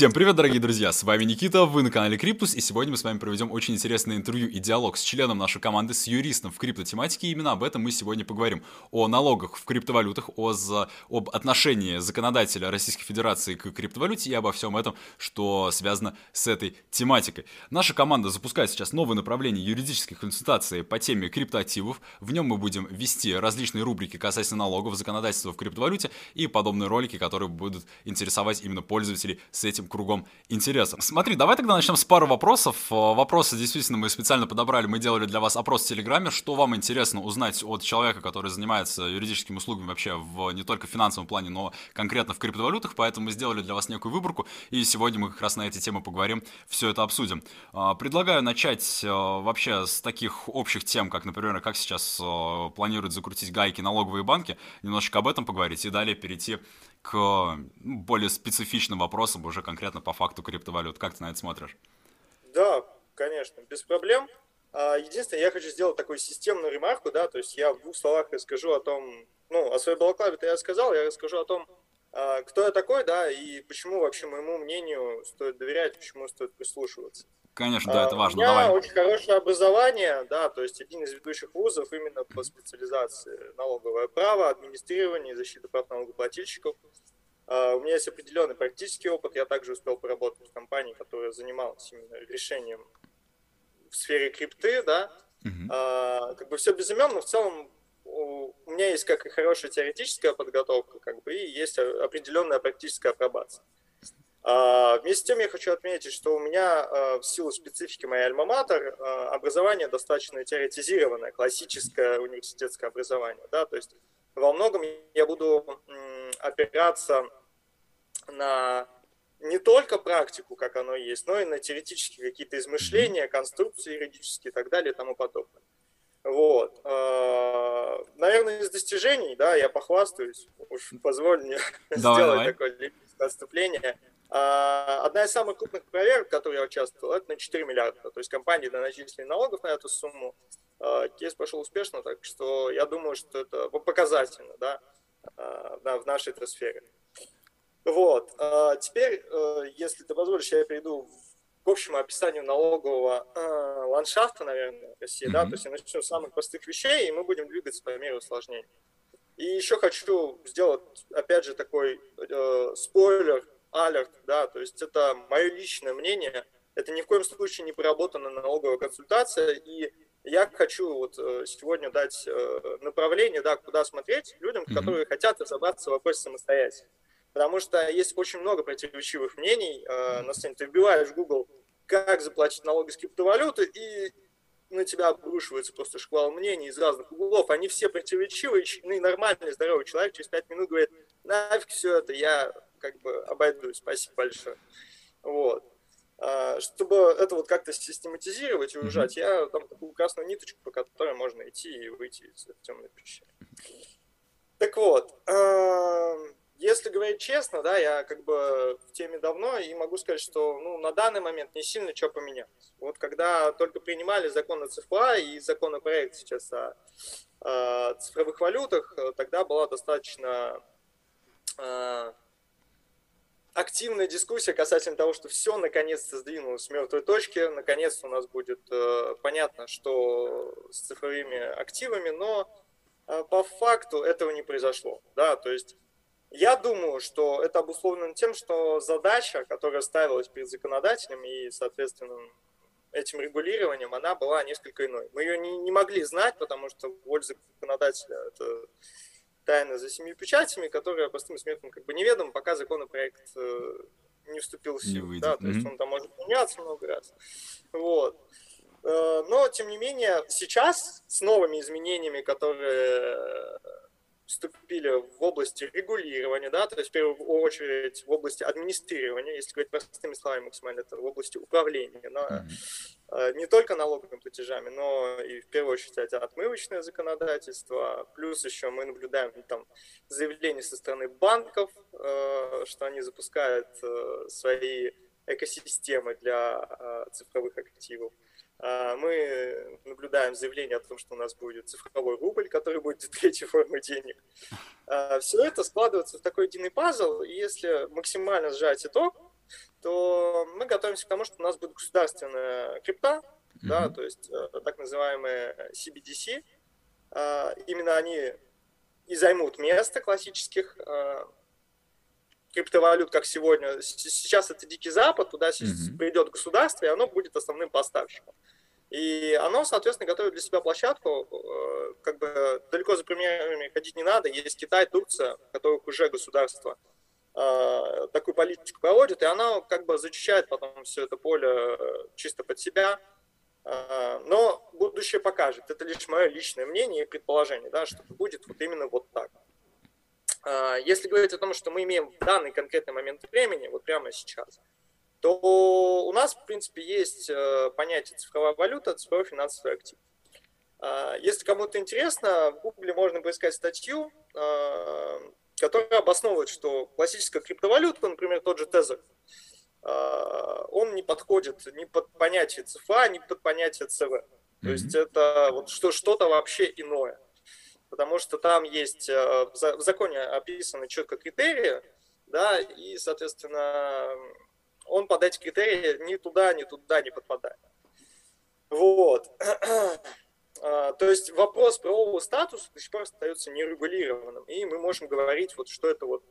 Всем привет, дорогие друзья! С вами Никита, вы на канале Криптус, и сегодня мы с вами проведем очень интересное интервью и диалог с членом нашей команды, с юристом в криптотематике, и именно об этом мы сегодня поговорим. О налогах в криптовалютах, о, за, об отношении законодателя Российской Федерации к криптовалюте и обо всем этом, что связано с этой тематикой. Наша команда запускает сейчас новое направление юридической консультации по теме криптоактивов. В нем мы будем вести различные рубрики касательно налогов, законодательства в криптовалюте и подобные ролики, которые будут интересовать именно пользователей с этим кругом интересов. Смотри, давай тогда начнем с пары вопросов. Э, вопросы действительно мы специально подобрали, мы делали для вас опрос в Телеграме. Что вам интересно узнать от человека, который занимается юридическими услугами вообще в не только финансовом плане, но конкретно в криптовалютах, поэтому мы сделали для вас некую выборку, и сегодня мы как раз на эти темы поговорим, все это обсудим. Э, предлагаю начать э, вообще с таких общих тем, как, например, как сейчас планируют закрутить гайки налоговые банки, немножечко об этом поговорить, и далее перейти к ну, более специфичным вопросам уже конкретно по факту криптовалют. Как ты на это смотришь? Да, конечно, без проблем. А, единственное, я хочу сделать такую системную ремарку, да, то есть я в двух словах расскажу о том, ну, о своей балаклаве-то я сказал, я расскажу о том, а, кто я такой, да, и почему вообще моему мнению стоит доверять, почему стоит прислушиваться. Конечно, да, это а, важно. У меня Давай. очень хорошее образование, да, то есть один из ведущих вузов именно по специализации налоговое право, администрирование защита прав налогоплательщиков. А, у меня есть определенный практический опыт. Я также успел поработать в компании, которая занималась именно решением в сфере крипты, да. Uh-huh. Как бы все без имен, но в целом у меня есть как и хорошая теоретическая подготовка, как бы, и есть определенная практическая апробация. А, вместе с тем я хочу отметить, что у меня а, в силу специфики моей альма-матер а, образование достаточно теоретизированное, классическое университетское образование. Да? То есть во многом я буду опираться на не только практику, как оно есть, но и на теоретические какие-то измышления, конструкции юридические и так далее и тому подобное. Вот. Наверное, из достижений, да, я похвастаюсь, уж позволь мне давай, сделать давай. такое отступление. А, одна из самых крупных проверок, в которой я участвовал, это на 4 миллиарда. То есть компании доначислили налогов на эту сумму. А, кейс прошел успешно, так что я думаю, что это показательно да, а, в нашей этой сфере. Вот. Теперь, э, если ты позволишь, я перейду к общему описанию налогового ландшафта, наверное, России. Mm-hmm. Да? То есть я начну с самых простых вещей, и мы будем двигаться по мере усложнений. И еще хочу сделать, опять же, такой э, спойлер алерт, да, то есть это мое личное мнение, это ни в коем случае не проработанная налоговая консультация, и я хочу вот э, сегодня дать э, направление, да, куда смотреть людям, mm-hmm. которые хотят разобраться в вопросе самостоятельно. Потому что есть очень много противоречивых мнений. Э, на сцене ты вбиваешь в Google, как заплатить налоги с криптовалюты, и на тебя обрушивается просто шквал мнений из разных углов. Они все противоречивые, ну и нормальный, здоровый человек через пять минут говорит, нафиг все это, я как бы обойдусь. Спасибо большое. Вот. А, чтобы это вот как-то систематизировать и ужать, mm-hmm. я там такую красную ниточку, по которой можно идти и выйти из темной пещеры. Так вот, а, если говорить честно, да, я как бы в теме давно и могу сказать, что ну, на данный момент не сильно что поменялось. Вот когда только принимали закон о ЦФА и законопроект сейчас о, о цифровых валютах, тогда была достаточно активная дискуссия касательно того, что все наконец-то сдвинулось с мертвой точки, наконец-то у нас будет э, понятно, что с цифровыми активами, но э, по факту этого не произошло. Да? То есть я думаю, что это обусловлено тем, что задача, которая ставилась перед законодателем и, соответственно, этим регулированием, она была несколько иной. Мы ее не, не могли знать, потому что воль законодателя это тайна за семью печатями, которая простым смертным как бы неведома, пока законопроект э, не вступил в силу. Да, то mm-hmm. есть он там может меняться много раз. Вот. Э, но, тем не менее, сейчас с новыми изменениями, которые вступили в области регулирования, да, то есть в первую очередь в области администрирования, если говорить простыми словами максимально, это в области управления, но mm-hmm. не только налоговыми платежами, но и в первую очередь это отмывочное законодательство, плюс еще мы наблюдаем там заявления со стороны банков, э, что они запускают э, свои экосистемы для цифровых активов. Мы наблюдаем заявление о том, что у нас будет цифровой рубль, который будет третьей формой денег. А, Все это складывается в такой единый пазл, и если максимально сжать итог, то мы готовимся к тому, что у нас будет государственная крипта, mm-hmm. да, то есть э, так называемые CBDC. Э, именно они и займут место классических криптовалют, как сегодня. Сейчас это Дикий Запад, туда mm-hmm. придет государство, и оно будет основным поставщиком. И оно, соответственно, готовит для себя площадку, э, как бы далеко за примерами ходить не надо. Есть Китай, Турция, которых уже государство э, такую политику проводит, и она как бы зачищает потом все это поле э, чисто под себя. Но будущее покажет. Это лишь мое личное мнение и предположение, да, что будет вот именно вот так. Если говорить о том, что мы имеем в данный конкретный момент времени, вот прямо сейчас, то у нас, в принципе, есть э, понятие цифровая валюта, цифровой финансовый актив. А, если кому-то интересно, в Гугле можно поискать статью, а, которая обосновывает, что классическая криптовалюта, например, тот же Тезер, а, он не подходит ни под понятие ЦФА, ни под понятие ЦВ. То mm-hmm. есть это вот что, что-то вообще иное. Потому что там есть э, в законе описаны четко критерии, да, и, соответственно, он под эти критерии ни туда, ни туда не подпадает. Вот. А, то есть вопрос правового статуса до сих пор остается нерегулированным. И мы можем говорить, вот, что это вот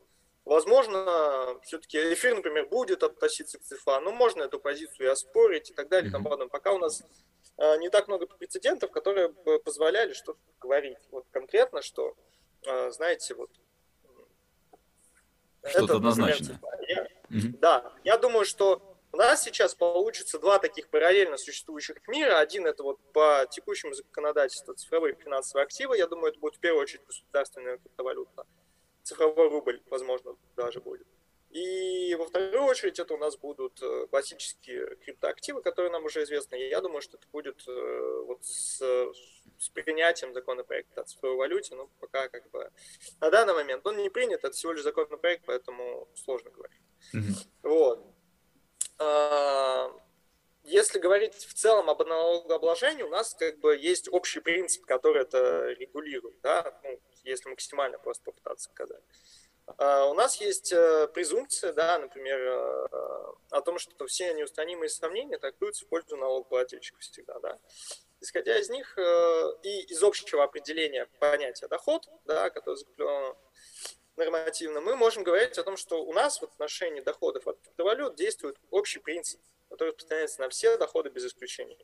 Возможно, все-таки эфир, например, будет относиться к ЦИФА, но можно эту позицию и оспорить и так далее и тому подобное. Пока у нас не так много прецедентов, которые бы позволяли что-то говорить. Вот конкретно, что, а, знаете, вот... Что-то однозначное. Я, Mm-hmm. Да, я думаю, что у нас сейчас получится два таких параллельно существующих мира. Один это вот по текущему законодательству цифровые финансовые активы. Я думаю, это будет в первую очередь государственная криптовалюта. Цифровой рубль, возможно, даже будет. И во вторую очередь это у нас будут э, классические криптоактивы, которые нам уже известны. И я думаю, что это будет э, вот с, с принятием законопроекта о цифровой валюте. Ну, пока как бы на данный момент он не принят, это всего лишь законопроект, поэтому сложно говорить. Mm-hmm. Вот. А, если говорить в целом об налогообложении, у нас как бы есть общий принцип, который это регулирует, да, ну, если максимально просто попытаться сказать. А, у нас есть э, презумпция, да, например, э, о том, что все неустранимые сомнения трактуются в пользу налогоплательщика всегда, да. Исходя из них э, и из общего определения понятия доход, да, которое закреплено нормативно, мы можем говорить о том, что у нас в отношении доходов от криптовалют действует общий принцип, который распространяется на все доходы без исключения.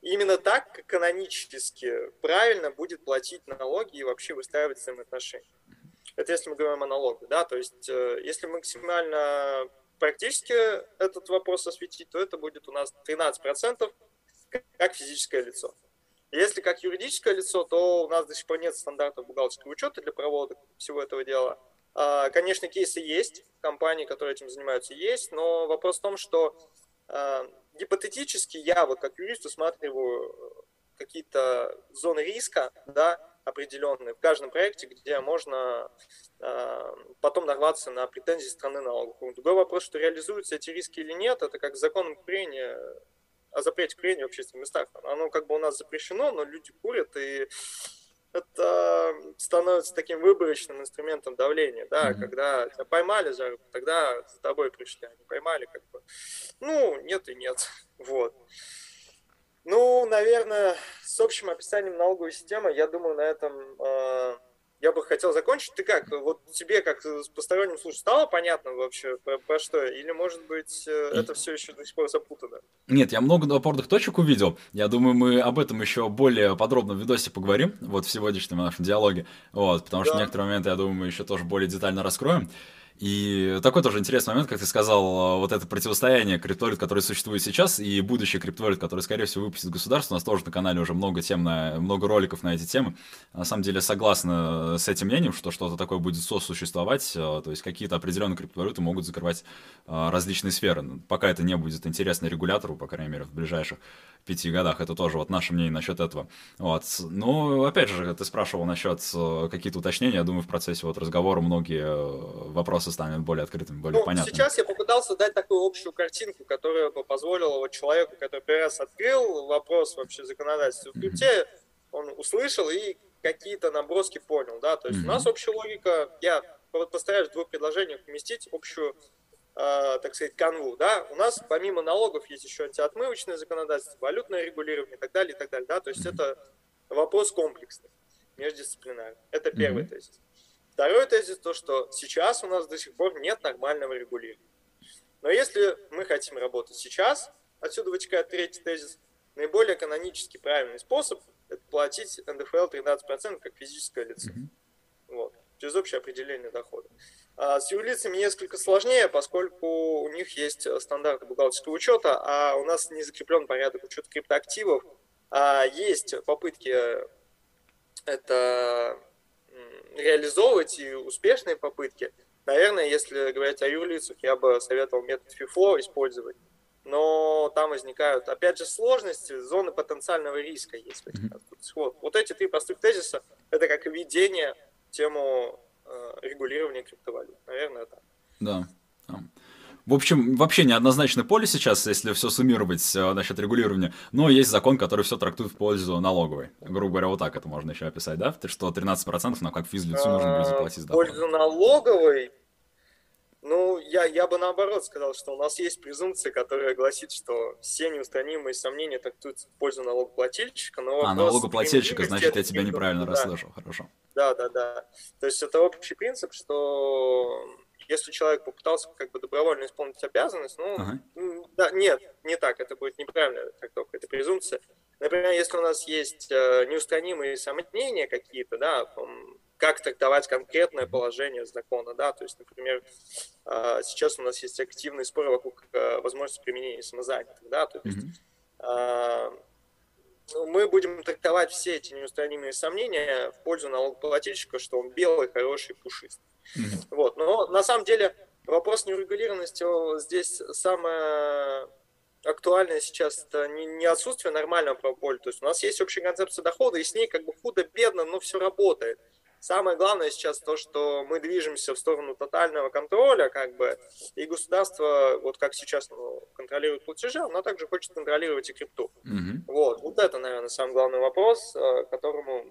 И именно так канонически правильно будет платить налоги и вообще выстраивать взаимоотношения. Это если мы говорим о налогах, да, то есть э, если максимально практически этот вопрос осветить, то это будет у нас 13% как физическое лицо. Если как юридическое лицо, то у нас до сих пор нет стандартов бухгалтерского учета для проводок всего этого дела. А, конечно, кейсы есть, компании, которые этим занимаются, есть, но вопрос в том, что а, гипотетически я вот как юрист усматриваю какие-то зоны риска, да, определенные в каждом проекте, где можно э, потом нарваться на претензии страны налоговых. Другой вопрос, что реализуются эти риски или нет, это как законом курения о запрете курения в общественных местах. Оно как бы у нас запрещено, но люди курят, и это становится таким выборочным инструментом давления, да, mm-hmm. когда тебя поймали за руку, тогда за тобой пришли, они поймали, как бы, ну, нет и нет, вот. Ну, наверное, с общим описанием налоговой системы, я думаю, на этом э, я бы хотел закончить. Ты как, вот тебе как посторонним слушать стало понятно вообще про, про что? Или, может быть, э, это все еще до сих пор запутано? Нет, я много опорных точек увидел. Я думаю, мы об этом еще более подробно в видосе поговорим, вот в сегодняшнем нашем диалоге. Вот, потому да. что некоторые моменты, я думаю, мы еще тоже более детально раскроем. И такой тоже интересный момент, как ты сказал, вот это противостояние криптовалют, которое существует сейчас, и будущее криптовалют, которое, скорее всего, выпустит государство. У нас тоже на канале уже много тем, на, много роликов на эти темы. На самом деле, согласна с этим мнением, что что-то такое будет сосуществовать, э, то есть какие-то определенные криптовалюты могут закрывать э, различные сферы. Пока это не будет интересно регулятору, по крайней мере, в ближайших пяти годах. Это тоже вот наше мнение насчет этого. Вот. Но, опять же, ты спрашивал насчет э, какие-то уточнения. Я думаю, в процессе вот разговора многие э, вопросы станут более открытыми, более ну, понятными. Сейчас я попытался дать такую общую картинку, которая бы позволила вот человеку, который первый раз открыл вопрос вообще законодательства в крипте, mm-hmm. он услышал и какие-то наброски понял, да, то есть mm-hmm. у нас общая логика, я постараюсь в двух предложениях вместить общую так сказать, канву, да, у нас помимо налогов есть еще антиотмывочное законодательство, валютное регулирование и так далее, и так далее, да, то есть это вопрос комплексный, междисциплинарный. Это первый mm-hmm. тезис. Второй тезис то, что сейчас у нас до сих пор нет нормального регулирования. Но если мы хотим работать сейчас, отсюда вытекает третий тезис, наиболее канонически правильный способ – это платить НДФЛ 13% как физическое лицо. Mm-hmm. Вот, через общее определение дохода. А с юрлицами несколько сложнее, поскольку у них есть стандарты бухгалтерского учета, а у нас не закреплен порядок учета криптоактивов. А есть попытки это реализовывать и успешные попытки. Наверное, если говорить о юрлицах, я бы советовал метод FIFO использовать. Но там возникают, опять же, сложности, зоны потенциального риска есть. Mm-hmm. Вот, вот эти три простых тезиса, это как введение в тему Э, регулирования криптовалют. Наверное, так. Да. В общем, вообще неоднозначное поле сейчас, если все суммировать э, насчет регулирования, но есть закон, который все трактует в пользу налоговой. Грубо говоря, вот так это можно еще описать, да? Что 13% нам как физлицу нужно будет заплатить. В пользу налоговой ну, я, я бы наоборот сказал, что у нас есть презумпция, которая гласит, что все неустранимые сомнения трактуются в пользу налогоплательщика, но А, налогоплательщика, значит, я тебя неправильно да. расслышал, хорошо. Да, да, да. То есть это общий принцип, что если человек попытался как бы добровольно исполнить обязанность, ну, ага. да, нет, не так, это будет неправильная трактовка, это презумпция. Например, если у нас есть э, неустранимые сомнения какие-то, да, как трактовать конкретное положение закона, да, то есть, например, а, сейчас у нас есть активный спор вокруг э, возможности применения самозанятых, да, то есть mm-hmm. Мы будем трактовать все эти неустранимые сомнения в пользу налогоплательщика, что он белый, хороший, пушистый. Mm-hmm. Вот, но на самом деле вопрос неурегулированности здесь самое актуальное сейчас это не, не отсутствие нормального правополя. То есть у нас есть общая концепция дохода, и с ней как бы худо-бедно, но все работает. Самое главное сейчас то, что мы движемся в сторону тотального контроля, как бы, и государство, вот как сейчас ну, контролирует платежи, оно также хочет контролировать и крипту. Mm-hmm. Вот, вот это, наверное, самый главный вопрос, э, которому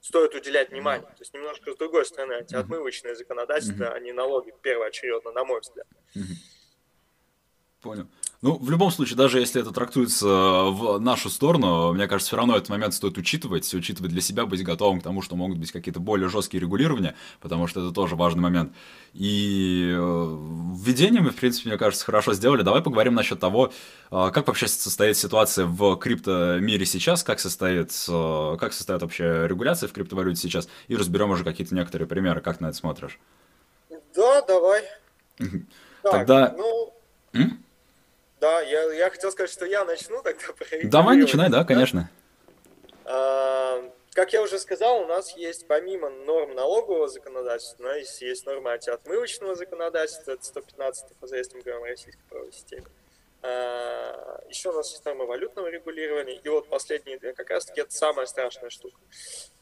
стоит уделять внимание. То есть немножко с другой стороны, антиотмывочное законодательство, mm-hmm. а не налоги первоочередно, на мой взгляд. Mm-hmm. Понял. Ну, в любом случае, даже если это трактуется в нашу сторону, мне кажется, все равно этот момент стоит учитывать, учитывать для себя, быть готовым к тому, что могут быть какие-то более жесткие регулирования, потому что это тоже важный момент. И э, введение мы, в принципе, мне кажется, хорошо сделали. Давай поговорим насчет того, э, как вообще состоит ситуация в криптомире сейчас, как состоит, э, как состоит вообще регуляция в криптовалюте сейчас, и разберем уже какие-то некоторые примеры, как на это смотришь. Да, давай. Тогда... Так, ну... М? Да, я, я хотел сказать, что я начну тогда Давай, начинай, да, конечно. А, как я уже сказал, у нас есть помимо норм налогового законодательства, у нас есть нормы антиотмывочного законодательства, это 115 ФЗ, если мы говорим о российской правовой системе. А, еще у нас есть нормы валютного регулирования, и вот последние две как раз-таки это самая страшная штука.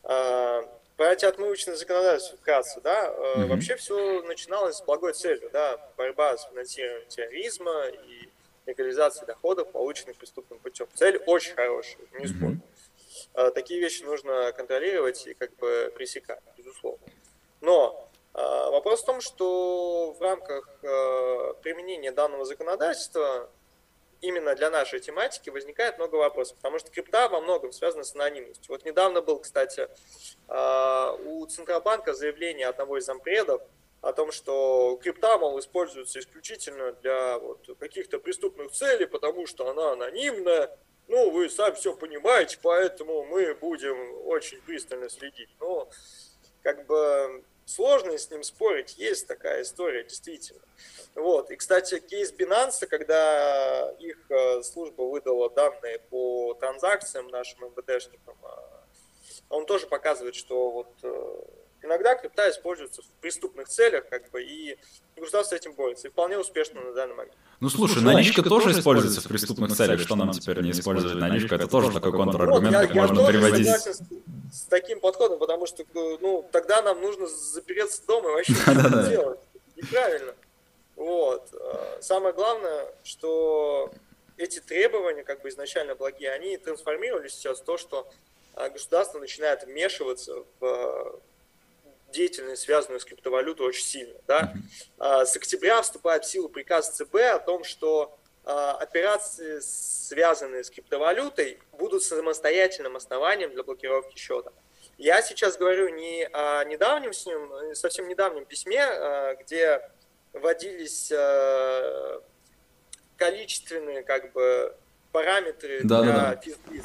А, про антиотмывочное законодательство вкратце, да, mm-hmm. вообще все начиналось с благой целью, да, борьба с финансированием терроризма и легализации доходов, полученных преступным путем. Цель очень хорошая, не спорю. Mm-hmm. Такие вещи нужно контролировать и как бы пресекать, безусловно. Но а, вопрос в том, что в рамках а, применения данного законодательства именно для нашей тематики возникает много вопросов, потому что крипта во многом связана с анонимностью. Вот недавно был, кстати, у Центробанка заявление одного из зампредов, о том, что крипта, мол, используется исключительно для вот, каких-то преступных целей, потому что она анонимная. Ну, вы сами все понимаете, поэтому мы будем очень пристально следить. Но, как бы, сложно с ним спорить, есть такая история, действительно. Вот. И, кстати, кейс Binance, когда их э, служба выдала данные по транзакциям нашим МВДшникам, а, он тоже показывает, что вот э, Иногда крипта используется в преступных целях, как бы, и государство с этим борется, и вполне успешно на данный момент. Ну слушай, слушай наличка, наличка тоже используется в преступных целях, что нам теперь не использовать наличку, это тоже такой контраргумент, как можно приводить. Я с, с таким подходом, потому что, ну, тогда нам нужно запереться дома и вообще ничего делать. Неправильно. Вот. А, самое главное, что эти требования, как бы изначально благие, они трансформировались сейчас в то, что а, государство начинает вмешиваться в деятельность, связанную с криптовалютой, очень сильно. Да? С октября вступает в силу приказ ЦБ о том, что операции, связанные с криптовалютой, будут самостоятельным основанием для блокировки счета. Я сейчас говорю не о недавнем с ним, совсем недавнем письме, где вводились количественные как бы параметры да, для да, да.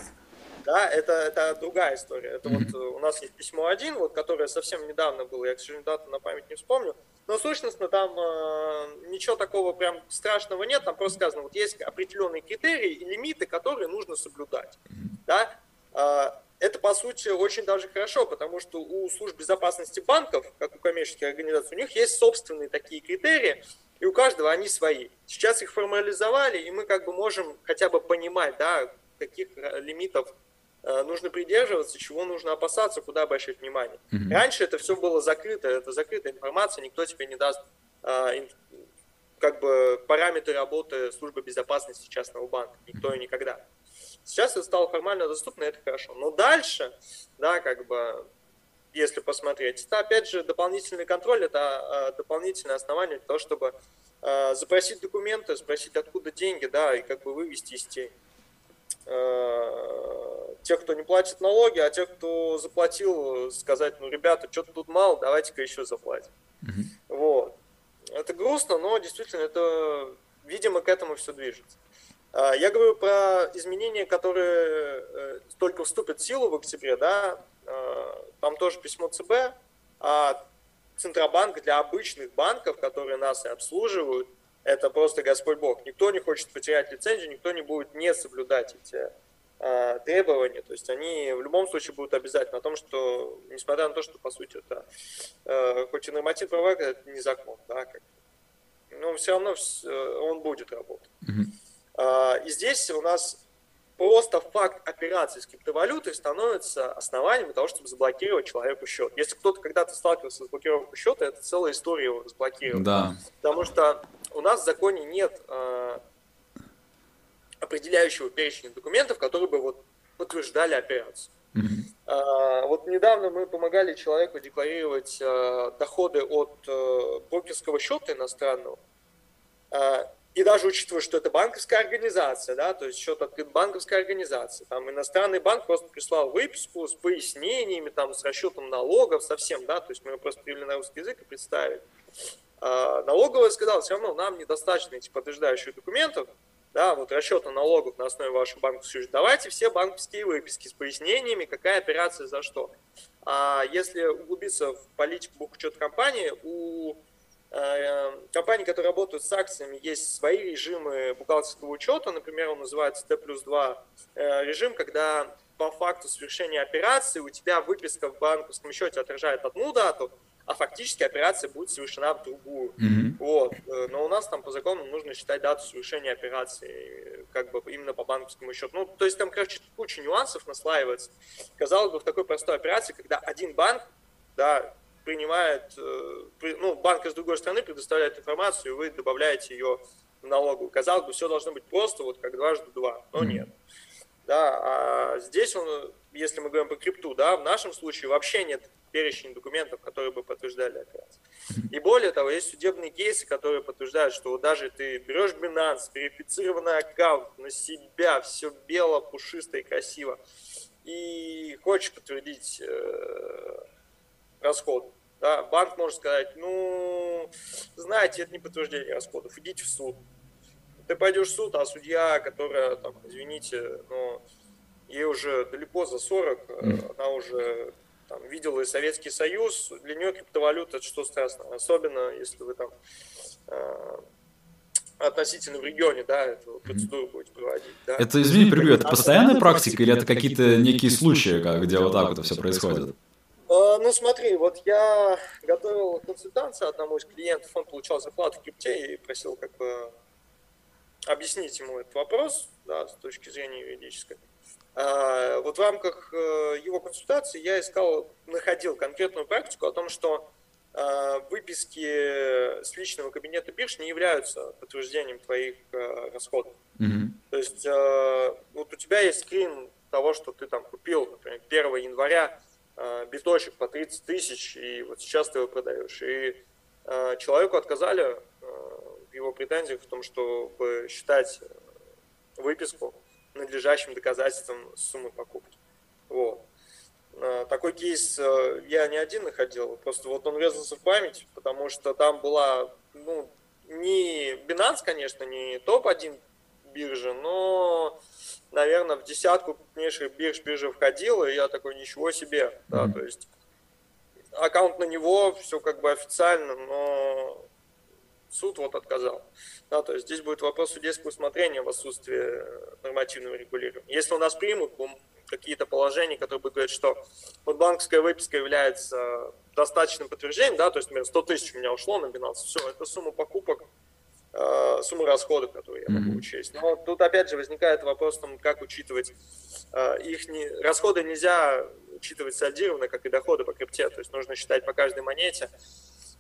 Да, это, это другая история. Это mm-hmm. вот у нас есть письмо один, вот, которое совсем недавно было, я, к сожалению, дату на память не вспомню, но сущностно там э, ничего такого прям страшного нет, там просто сказано, вот есть определенные критерии и лимиты, которые нужно соблюдать. Mm-hmm. Да? Э, это, по сути, очень даже хорошо, потому что у служб безопасности банков, как у коммерческих организаций, у них есть собственные такие критерии, и у каждого они свои. Сейчас их формализовали, и мы как бы можем хотя бы понимать, да, каких э, лимитов э, нужно придерживаться, чего нужно опасаться, куда обращать внимание. Mm-hmm. Раньше это все было закрыто, это закрытая информация, никто тебе не даст э, как бы параметры работы службы безопасности частного банка, никто и никогда. Сейчас это стало формально доступно, это хорошо. Но дальше, да, как бы если посмотреть. Это, опять же, дополнительный контроль, это а, дополнительное основание для того, чтобы а, запросить документы, спросить, откуда деньги, да, и как бы вывести из тени. А, тех, кто не платит налоги, а тех, кто заплатил, сказать, ну, ребята, что-то тут мало, давайте-ка еще заплатим. Mm-hmm. Вот. Это грустно, но действительно это, видимо, к этому все движется. Я говорю про изменения, которые э, только вступят в силу в октябре, да, Э, там тоже письмо ЦБ, а Центробанк для обычных банков, которые нас и обслуживают, это просто Господь Бог. Никто не хочет потерять лицензию, никто не будет не соблюдать эти э, требования. То есть они в любом случае будут обязательно о том, что, несмотря на то, что по сути это э, хоть и норматив права, это не закон, да, как, но все равно э, он будет работать. Mm-hmm. Э, и здесь у нас просто факт операции с криптовалютой становится основанием того, чтобы заблокировать человеку счет. Если кто-то когда-то сталкивался с блокировкой счета, это целая история его разблокировать. Да. Потому что у нас в законе нет э, определяющего перечня документов, которые бы вот подтверждали операцию. Mm-hmm. Uh, вот недавно мы помогали человеку декларировать uh, доходы от uh, брокерского счета иностранного. И даже учитывая, что это банковская организация, да, то есть счет открыт банковской организации, там иностранный банк просто прислал выписку с пояснениями, там, с расчетом налогов, совсем, да, то есть мы просто перевели на русский язык и представили. А, налоговая сказала, все равно нам недостаточно этих подтверждающих документов, да, вот расчета налогов на основе вашей банковской счета. Давайте все банковские выписки с пояснениями, какая операция за что. А если углубиться в политику бухучет компании, у Э, компании, которые работают с акциями, есть свои режимы бухгалтерского учета. Например, он называется T плюс 2 э, режим, когда по факту совершения операции у тебя выписка в банковском счете отражает одну дату, а фактически операция будет совершена в другую. Mm-hmm. Вот. Э, но у нас там по закону нужно считать дату совершения операции как бы именно по банковскому счету. Ну, то есть там, короче, куча нюансов наслаивается. Казалось бы, в такой простой операции, когда один банк, да, принимает, э, ну, банк из другой страны предоставляет информацию, и вы добавляете ее в налоговую. Казалось бы, все должно быть просто, вот как дважды два, но нет. Да, а здесь он, если мы говорим по крипту, да, в нашем случае вообще нет перечень документов, которые бы подтверждали операцию. И более того, есть судебные кейсы, которые подтверждают, что вот даже ты берешь Binance, верифицированный аккаунт на себя, все бело, пушисто и красиво, и хочешь подтвердить э, расход, да, банк может сказать, ну, знаете, это не подтверждение расходов, идите в суд. Ты пойдешь в суд, а судья, которая, там, извините, но ей уже далеко за 40, mm. она уже там, видела и Советский Союз, для нее криптовалюта это что страшно, особенно если вы там э, относительно в регионе, да, эту процедуру mm будете проводить. Да. Это, извини, перебью, это постоянная практика или это какие-то некие случаи, где вот так вот все происходит? А, ну смотри, вот я готовил консультацию одному из клиентов, он получал зарплату в крипте и просил как бы объяснить ему этот вопрос, да, с точки зрения юридической. А, вот в рамках э, его консультации я искал, находил конкретную практику о том, что а, выписки с личного кабинета бирж не являются подтверждением твоих э, расходов. Mm-hmm. То есть вот у тебя есть скрин того, что ты там купил, например, 1 января э, биточек по 30 тысяч, и вот сейчас ты его продаешь. И э, человеку отказали э, в его претензиях в том, чтобы считать выписку надлежащим доказательством суммы покупки. Вот. Э, такой кейс э, я не один находил, просто вот он врезался в память, потому что там была, ну, не Binance, конечно, не топ-1 биржа, но, наверное, в десятку крупнейших бирж биржа входила, и я такой, ничего себе, mm-hmm. да, то есть аккаунт на него, все как бы официально, но суд вот отказал. Да, то есть здесь будет вопрос судейского усмотрения в отсутствии нормативного регулирования. Если у нас примут какие-то положения, которые будут говорить, что вот банковская выписка является достаточным подтверждением, да, то есть, например, 100 тысяч у меня ушло на Binance, все, это сумма покупок, э, сумма расходов, которые я могу учесть. Но тут опять же возникает вопрос, там, как учитывать э, их, не, расходы нельзя учитывать сальдированно, как и доходы по крипте, то есть нужно считать по каждой монете,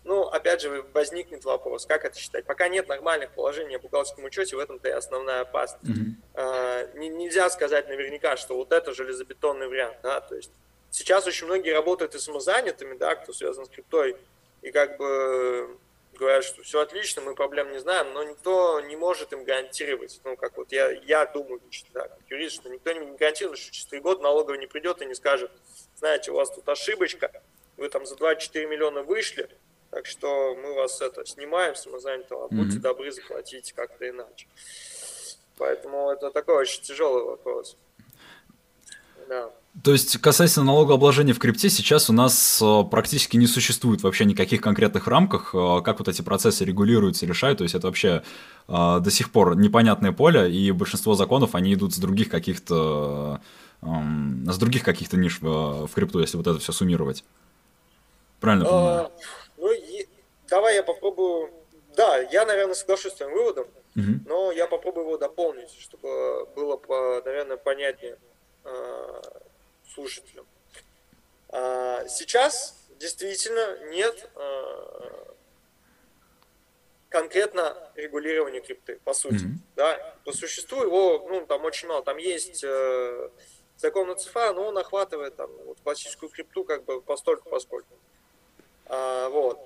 ну, опять же, возникнет вопрос, как это считать. Пока нет нормальных положений о бухгалтерском учете, в этом-то и основная опасность. Mm-hmm. А, не, нельзя сказать наверняка, что вот это железобетонный вариант, да, то есть сейчас очень многие работают и самозанятыми, да, кто связан с криптой, и как бы говорят, что все отлично, мы проблем не знаем, но никто не может им гарантировать, ну, как вот я, я думаю, да, как юрист, что никто не гарантирует, что через три года налоговый не придет и не скажет, знаете, у вас тут ошибочка, вы там за 24 миллиона вышли, так что мы вас это снимаем самозанятого, mm-hmm. будьте добры, заплатить как-то иначе. Поэтому это такой очень тяжелый вопрос. Да. То есть, касательно налогообложения в крипте, сейчас у нас э, практически не существует вообще никаких конкретных рамках, э, как вот эти процессы регулируются, решают. То есть, это вообще э, до сих пор непонятное поле, и большинство законов, они идут с других каких-то с других каких-то ниш в, в крипту, если вот это все суммировать. Правильно понимаю? А, давай я попробую. Да, я, наверное, соглашусь с твоим выводом, угу. но я попробую его дополнить, чтобы было, наверное, понятнее э, слушателям. А, сейчас действительно нет э, конкретно регулирования крипты, по сути. Mm-hmm. Да? По существу его, ну, там очень мало. Там есть э, закон ЦФА, но он охватывает там, вот, классическую крипту как бы постольку поскольку. А, вот.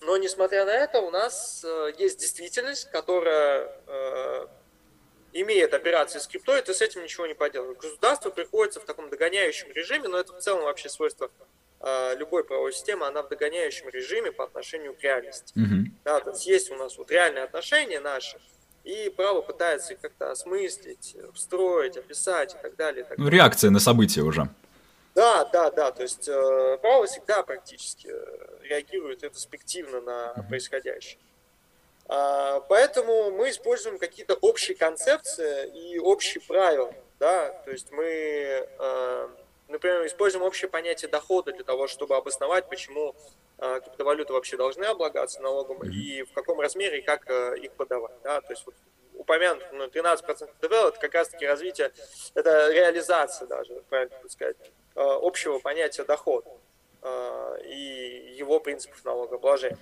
Но несмотря на это, у нас э, есть действительность, которая э, имеет операции с криптой, и ты с этим ничего не поделаешь. Государство приходится в таком догоняющем режиме, но это в целом вообще свойство э, любой правовой системы, она в догоняющем режиме по отношению к реальности. Mm-hmm. Да, то есть есть у нас вот реальные отношения наши, и право пытается их как-то осмыслить, встроить, описать и так далее. И так ну, реакция на события уже. Да, да, да. То есть э, право всегда практически э, реагирует ретроспективно на происходящее. А, поэтому мы используем какие-то общие концепции и общие правила. Да? То есть мы, э, например, используем общее понятие дохода для того, чтобы обосновать, почему э, криптовалюты вообще должны облагаться налогом и в каком размере и как э, их подавать. Да? То есть вот упомянут, ну, 13% ДВ, это как раз-таки развитие, это реализация даже, правильно сказать, общего понятия доход э, и его принципов налогообложения.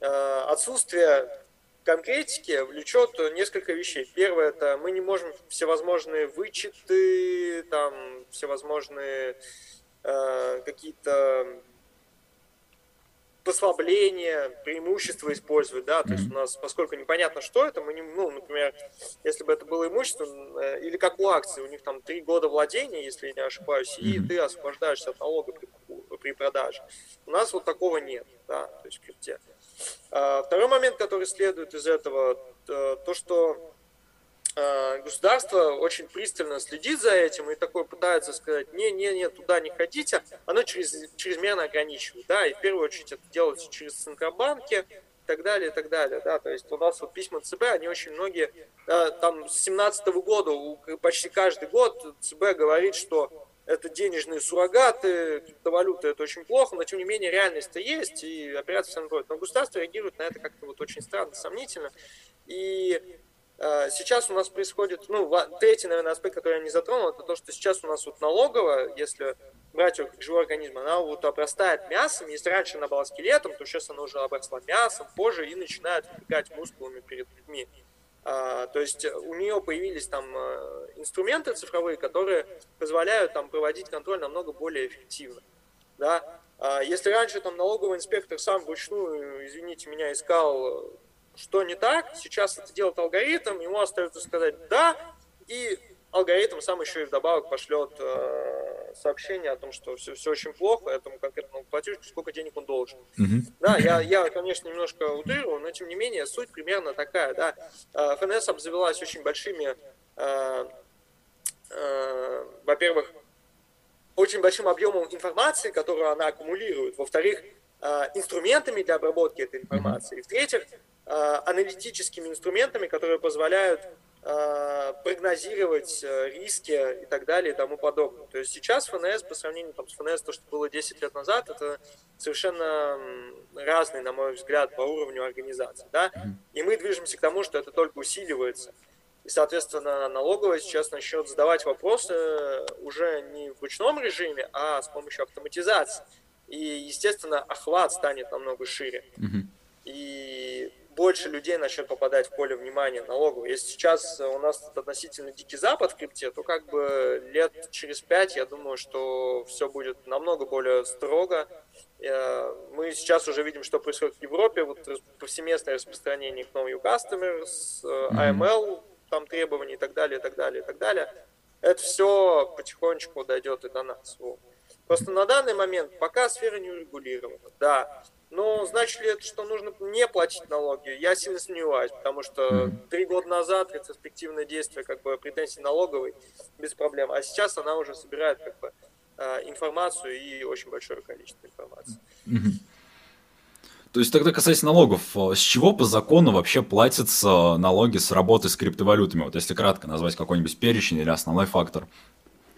Э, отсутствие конкретики влечет несколько вещей. Первое, это мы не можем всевозможные вычеты, там, всевозможные э, какие-то послабления, преимущества использовать, да, то есть у нас, поскольку непонятно, что это, мы не, ну, например, если бы это было имущество, э, или как у акций, у них там три года владения, если я не ошибаюсь, и ты освобождаешься от налога при, при продаже. У нас вот такого нет, да, то есть в крипте. А, второй момент, который следует из этого, то, что Э, государство очень пристально следит за этим и такое пытается сказать, не-не-не, туда не ходите, оно через, чрезмерно ограничивает, да, и в первую очередь это делается через центробанки и так далее, и так далее, да, то есть у нас вот письма ЦБ, они очень многие, да, там с 17 года, почти каждый год ЦБ говорит, что это денежные суррогаты, криптовалюта это очень плохо, но тем не менее реальность-то есть, и операция все равно Но государство реагирует на это как-то вот очень странно, сомнительно. И Э, сейчас у нас происходит, ну, третий, наверное, аспект, который я не затронул, это то, что сейчас у нас вот налоговая, если брать ее как живой организм, она вот обрастает мясом. Если раньше она была скелетом, то сейчас она уже обросла мясом, позже и начинает выбегать мускулами перед людьми. А, то есть у нее появились там э, инструменты цифровые, которые позволяют там проводить контроль намного более эффективно. Да? А если раньше там налоговый инспектор сам вручную, извините меня, искал, что не так, сейчас это делает алгоритм, ему остается сказать «да», и алгоритм сам еще и вдобавок пошлет э, сообщение о том, что все, все очень плохо этому конкретному платежку, сколько денег он должен. Mm-hmm. Да, я, я, конечно, немножко утрирую, но тем не менее суть примерно такая. Да. Э, ФНС обзавелась очень большими, э, э, во-первых, очень большим объемом информации, которую она аккумулирует. Во-вторых, э, инструментами для обработки этой информации. И в-третьих, аналитическими инструментами, которые позволяют Э, прогнозировать э, риски и так далее и тому подобное. То есть сейчас ФНС по сравнению там, с ФНС, то, что было 10 лет назад, это совершенно разный, на мой взгляд, по уровню организации. Да? И мы движемся к тому, что это только усиливается. И, соответственно, налоговая сейчас начнет задавать вопросы уже не в ручном режиме, а с помощью автоматизации. И, естественно, охват станет намного шире. И больше людей начнет попадать в поле внимания налоговой. Если сейчас у нас тут относительно дикий запад в крипте, то как бы лет через пять, я думаю, что все будет намного более строго. Э, мы сейчас уже видим, что происходит в Европе, вот повсеместное распространение к новым customers, AML, там требований и так далее, и так далее, и так далее. Это все потихонечку дойдет и до нас. Просто на данный момент пока сфера не урегулирована. Да, но значит ли это, что нужно не платить налоги? Я сильно сомневаюсь, потому что три года назад ретроспективное действие как бы претензий налоговой без проблем, а сейчас она уже собирает как бы а, информацию и очень большое количество информации. То есть тогда касательно налогов, э, с чего по закону вообще платятся налоги с работы с криптовалютами? Вот если кратко назвать какой-нибудь перечень или основной фактор.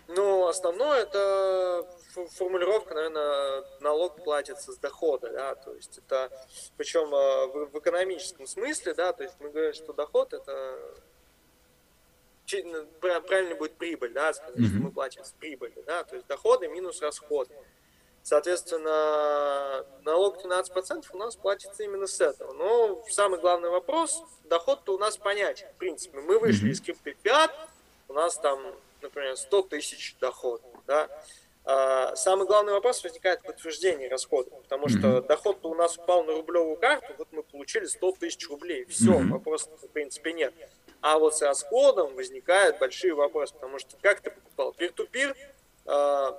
Ну, основное это формулировка, наверное, налог платится с дохода, да, то есть это, причем э, в, в экономическом смысле, да, то есть мы говорим, что доход это правильно будет прибыль, да, сказать, mm-hmm. что мы платим с прибыли, да, то есть доходы минус расходы. Соответственно, налог 12% у нас платится именно с этого. Но самый главный вопрос, доход-то у нас понятен, в принципе. Мы вышли mm-hmm. из крипты 5, у нас там, например, 100 тысяч доход, да, а, самый главный вопрос возникает в подтверждении расходов, потому что mm-hmm. доход у нас упал на рублевую карту, вот мы получили 100 тысяч рублей, все, mm-hmm. вопросов в принципе нет. А вот с расходом возникают большие вопросы, потому что как ты покупал пир-ту-пир, а,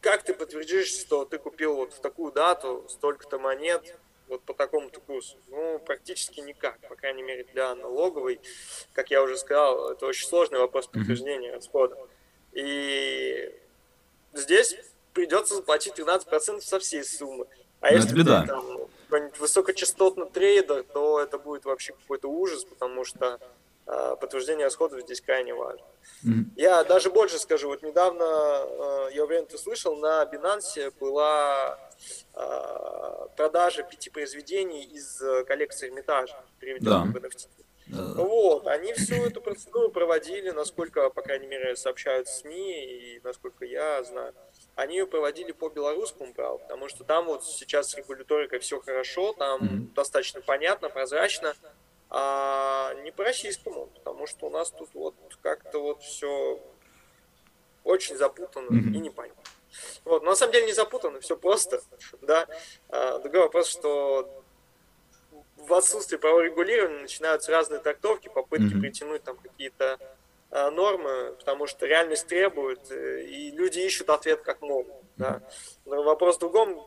как ты подтвердишь, что ты купил вот в такую дату столько-то монет, вот по такому-то курсу? Ну, практически никак, по крайней мере, для налоговой. Как я уже сказал, это очень сложный вопрос подтверждения mm-hmm. расхода. И здесь придется заплатить 12% со всей суммы. А Но ну, если ты там какой-нибудь высокочастотный трейдер, то это будет вообще какой-то ужас, потому что э, подтверждение расходов здесь крайне важно. Mm-hmm. Я даже больше скажу, вот недавно, э, я уверен, ты слышал, на Binance была э, продажа пяти произведений из коллекции Эрмитажа, переведенных да. в NFT. Вот, они всю эту процедуру проводили, насколько, по крайней мере, сообщают СМИ и насколько я знаю, они ее проводили по белорусскому праву, потому что там вот сейчас с регуляторикой все хорошо, там mm-hmm. достаточно понятно, прозрачно, а не по российскому, потому что у нас тут вот как-то вот все очень запутанно mm-hmm. и непонятно. Вот, но на самом деле не запутанно, все просто, да. А, другой вопрос, что в отсутствии правового регулирования начинаются разные трактовки, попытки mm-hmm. притянуть там какие-то э, нормы, потому что реальность требует, э, и люди ищут ответ как могут. Mm-hmm. Да. Но вопрос в другом,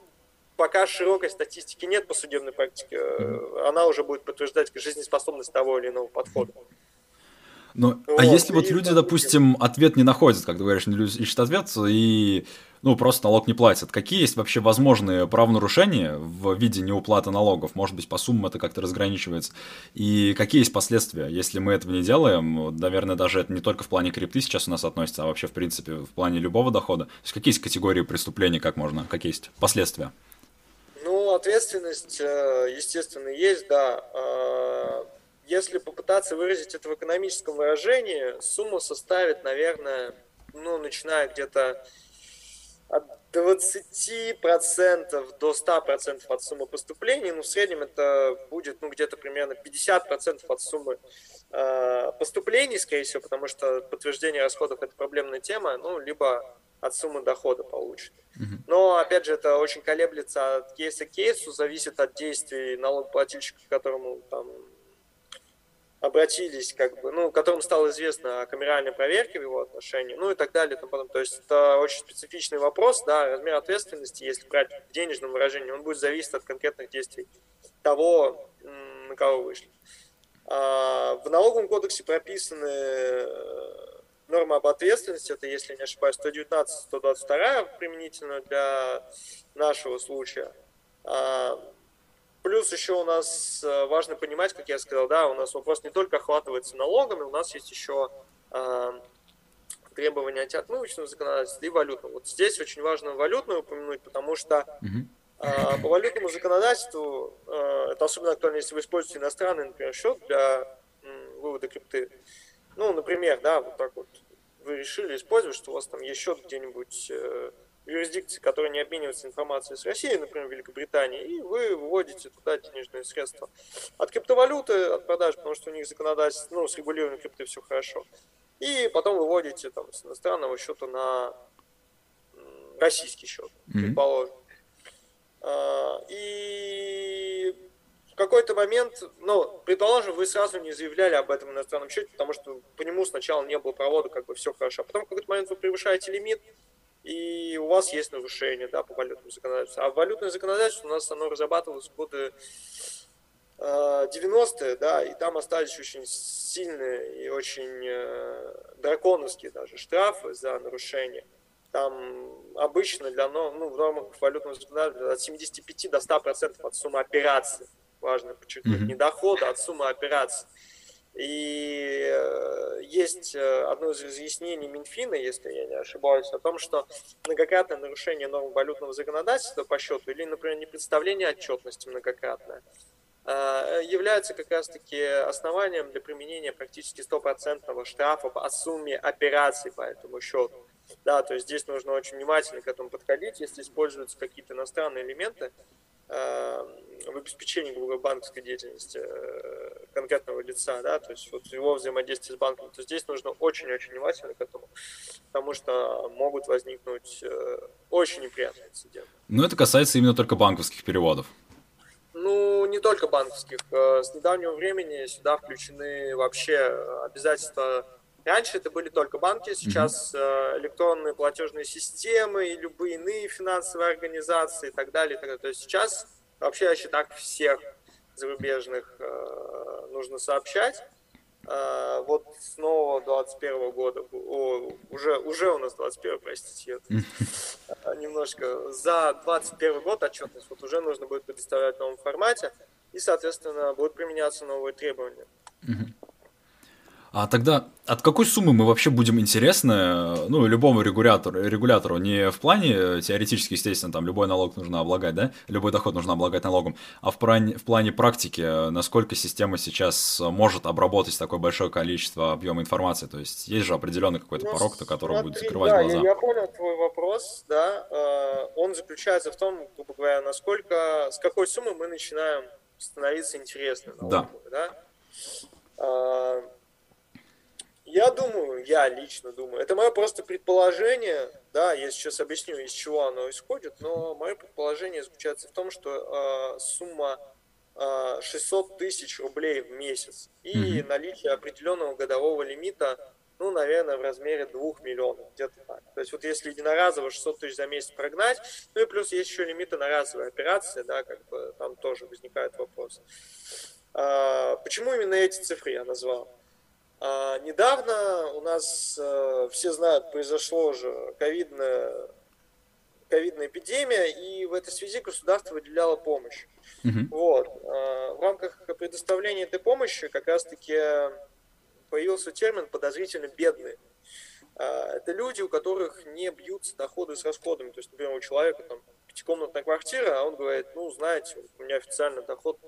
пока широкой статистики нет по судебной практике, mm-hmm. она уже будет подтверждать жизнеспособность того или иного подхода. Ну, вот, а если вот люди, допустим, ответ не находят, как ты говоришь, не ищут ответ, и ну, просто налог не платят. Какие есть вообще возможные правонарушения в виде неуплаты налогов? Может быть, по суммам это как-то разграничивается. И какие есть последствия, если мы этого не делаем? Наверное, даже это не только в плане крипты сейчас у нас относится, а вообще, в принципе, в плане любого дохода. То есть какие есть категории преступлений, как можно, какие есть последствия? Ну, ответственность, э, естественно, есть, да. А, если попытаться выразить это в экономическом выражении, сумма составит, наверное, ну, начиная где-то от 20% до 100% от суммы поступлений, ну, в среднем это будет, ну, где-то примерно 50% от суммы э, поступлений, скорее всего, потому что подтверждение расходов – это проблемная тема, ну, либо от суммы дохода получит. Но, опять же, это очень колеблется от кейса к кейсу, зависит от действий налогоплательщика, которому там обратились, как бы, ну, которым стало известно о камеральной проверке в его отношении, ну и так далее. Там, потом. То есть это очень специфичный вопрос, да, размер ответственности, если брать в денежном выражении, он будет зависеть от конкретных действий того, на кого вышли. А, в налоговом кодексе прописаны э, нормы об ответственности, это, если не ошибаюсь, 119-122 применительно для нашего случая. А, Плюс еще у нас э, важно понимать, как я сказал, да, у нас вопрос не только охватывается налогами, у нас есть еще э, требования антиотмывочного законодательства и валютного. Вот здесь очень важно валютное упомянуть, потому что э, по валютному законодательству, э, это особенно актуально, если вы используете иностранный, например, счет для э, вывода крипты. Ну, например, да, вот так вот вы решили использовать, что у вас там есть счет где-нибудь э, юрисдикции, которые не обмениваются информацией с Россией, например, Великобритании, и вы выводите туда денежные средства. От криптовалюты, от продаж, потому что у них законодательство, ну, с регулированием крипты все хорошо. И потом выводите там с иностранного счета на российский счет, mm-hmm. предположим. А, и в какой-то момент, ну, предположим, вы сразу не заявляли об этом иностранном счете, потому что по нему сначала не было провода, как бы все хорошо. А потом в какой-то момент вы превышаете лимит, и у вас есть нарушение да, по валютному законодательству. А валютное законодательство у нас оно разрабатывалось в годы 90-е, э, да, и там остались очень сильные и очень э, драконовские даже штрафы за нарушение. Там обычно для ну, в нормах валютного законодательства от 75 до 100 процентов от суммы операций, важно подчеркнуть, mm-hmm. не дохода, а от суммы операций. И э, есть э, одно из разъяснений Минфина, если я не ошибаюсь, о том, что многократное нарушение норм валютного законодательства по счету или, например, не представление отчетности многократное э, является как раз-таки основанием для применения практически стопроцентного штрафа по сумме операций по этому счету. Да, то есть здесь нужно очень внимательно к этому подходить, если используются какие-то иностранные элементы, в обеспечении грубо банковской деятельности э, конкретного лица, да, то есть вот его взаимодействие с банком, то здесь нужно очень-очень внимательно к этому, потому что могут возникнуть э, очень неприятные инциденты. Но это касается именно только банковских переводов. Ну, не только банковских. С недавнего времени сюда включены вообще обязательства Раньше это были только банки, сейчас mm-hmm. электронные платежные системы и любые иные финансовые организации и так далее. И так далее. То есть сейчас вообще о счетах всех зарубежных э, нужно сообщать. Э, вот с нового 21 года, о, уже, уже у нас 21, простите, э, немножко, за 21 год отчетность вот уже нужно будет предоставлять в новом формате, и, соответственно, будут применяться новые требования. А тогда от какой суммы мы вообще будем интересны, ну, любому регулятору, регулятору, не в плане, теоретически, естественно, там, любой налог нужно облагать, да, любой доход нужно облагать налогом, а в плане, в плане практики, насколько система сейчас может обработать такое большое количество объема информации, то есть есть же определенный какой-то ну, порог, на который будет закрывать да, глаза. Я, я понял твой вопрос, да, э, он заключается в том, грубо говоря, насколько, с какой суммы мы начинаем становиться интересным налогом, да, да? Я думаю, я лично думаю, это мое просто предположение, да, я сейчас объясню, из чего оно исходит, но мое предположение заключается в том, что э, сумма э, 600 тысяч рублей в месяц и mm-hmm. наличие определенного годового лимита, ну, наверное, в размере 2 миллионов, где-то так. То есть вот если единоразово 600 тысяч за месяц прогнать, ну и плюс есть еще лимиты на разовые операции, да, как бы там тоже возникает вопрос. Э, почему именно эти цифры я назвал? А недавно у нас, э, все знают, произошло же ковидная, ковидная эпидемия, и в этой связи государство выделяло помощь. Mm-hmm. Вот. А, в рамках предоставления этой помощи как раз-таки появился термин подозрительно бедные. А, это люди, у которых не бьются доходы с расходами. То есть, например, у человека там пятикомнатная квартира, а он говорит, ну, знаете, у меня официально доход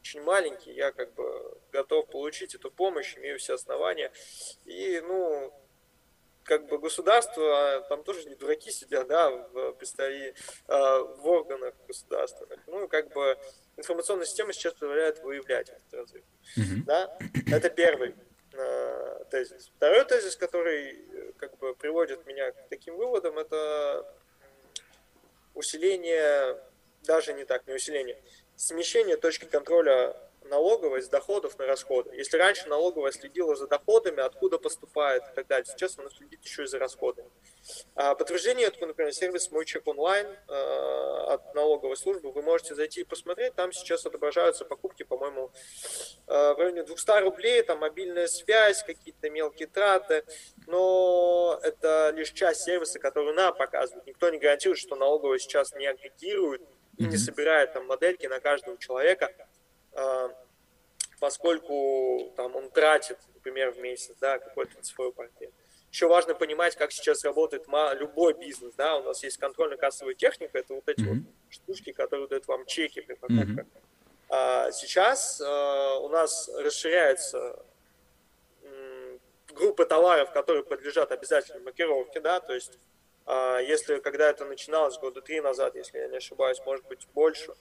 очень маленький, я как бы готов получить эту помощь, имею все основания. И, ну, как бы государство, там тоже не дураки сидят, да, в, представи, в органах государственных. Ну, как бы информационная система сейчас позволяет выявлять этот разрыв. Mm-hmm. Да? Это первый э, тезис. Второй тезис, который как бы приводит меня к таким выводам, это усиление, даже не так, не усиление, смещение точки контроля налоговой с доходов на расходы. Если раньше налоговая следила за доходами, откуда поступает и так далее, сейчас она следит еще и за расходами. А подтверждение этому, например, сервис «Мой чек онлайн» э, от налоговой службы, вы можете зайти и посмотреть, там сейчас отображаются покупки, по-моему, э, в районе 200 рублей, там мобильная связь, какие-то мелкие траты, но это лишь часть сервиса, которую нам показывают. Никто не гарантирует, что налоговая сейчас не агрегирует и не собирает там модельки на каждого человека, а, поскольку там он тратит, например, в месяц, да, какой-то свой портрет. Еще важно понимать, как сейчас работает любой бизнес, да, у нас есть контрольно-кассовая техника, это вот эти mm-hmm. вот штучки, которые дают вам чеки при покупках. Mm-hmm. А сейчас а, у нас расширяется м, группа товаров, которые подлежат обязательной маркировке, да, то есть если когда это начиналось года три назад, если я не ошибаюсь, может быть больше,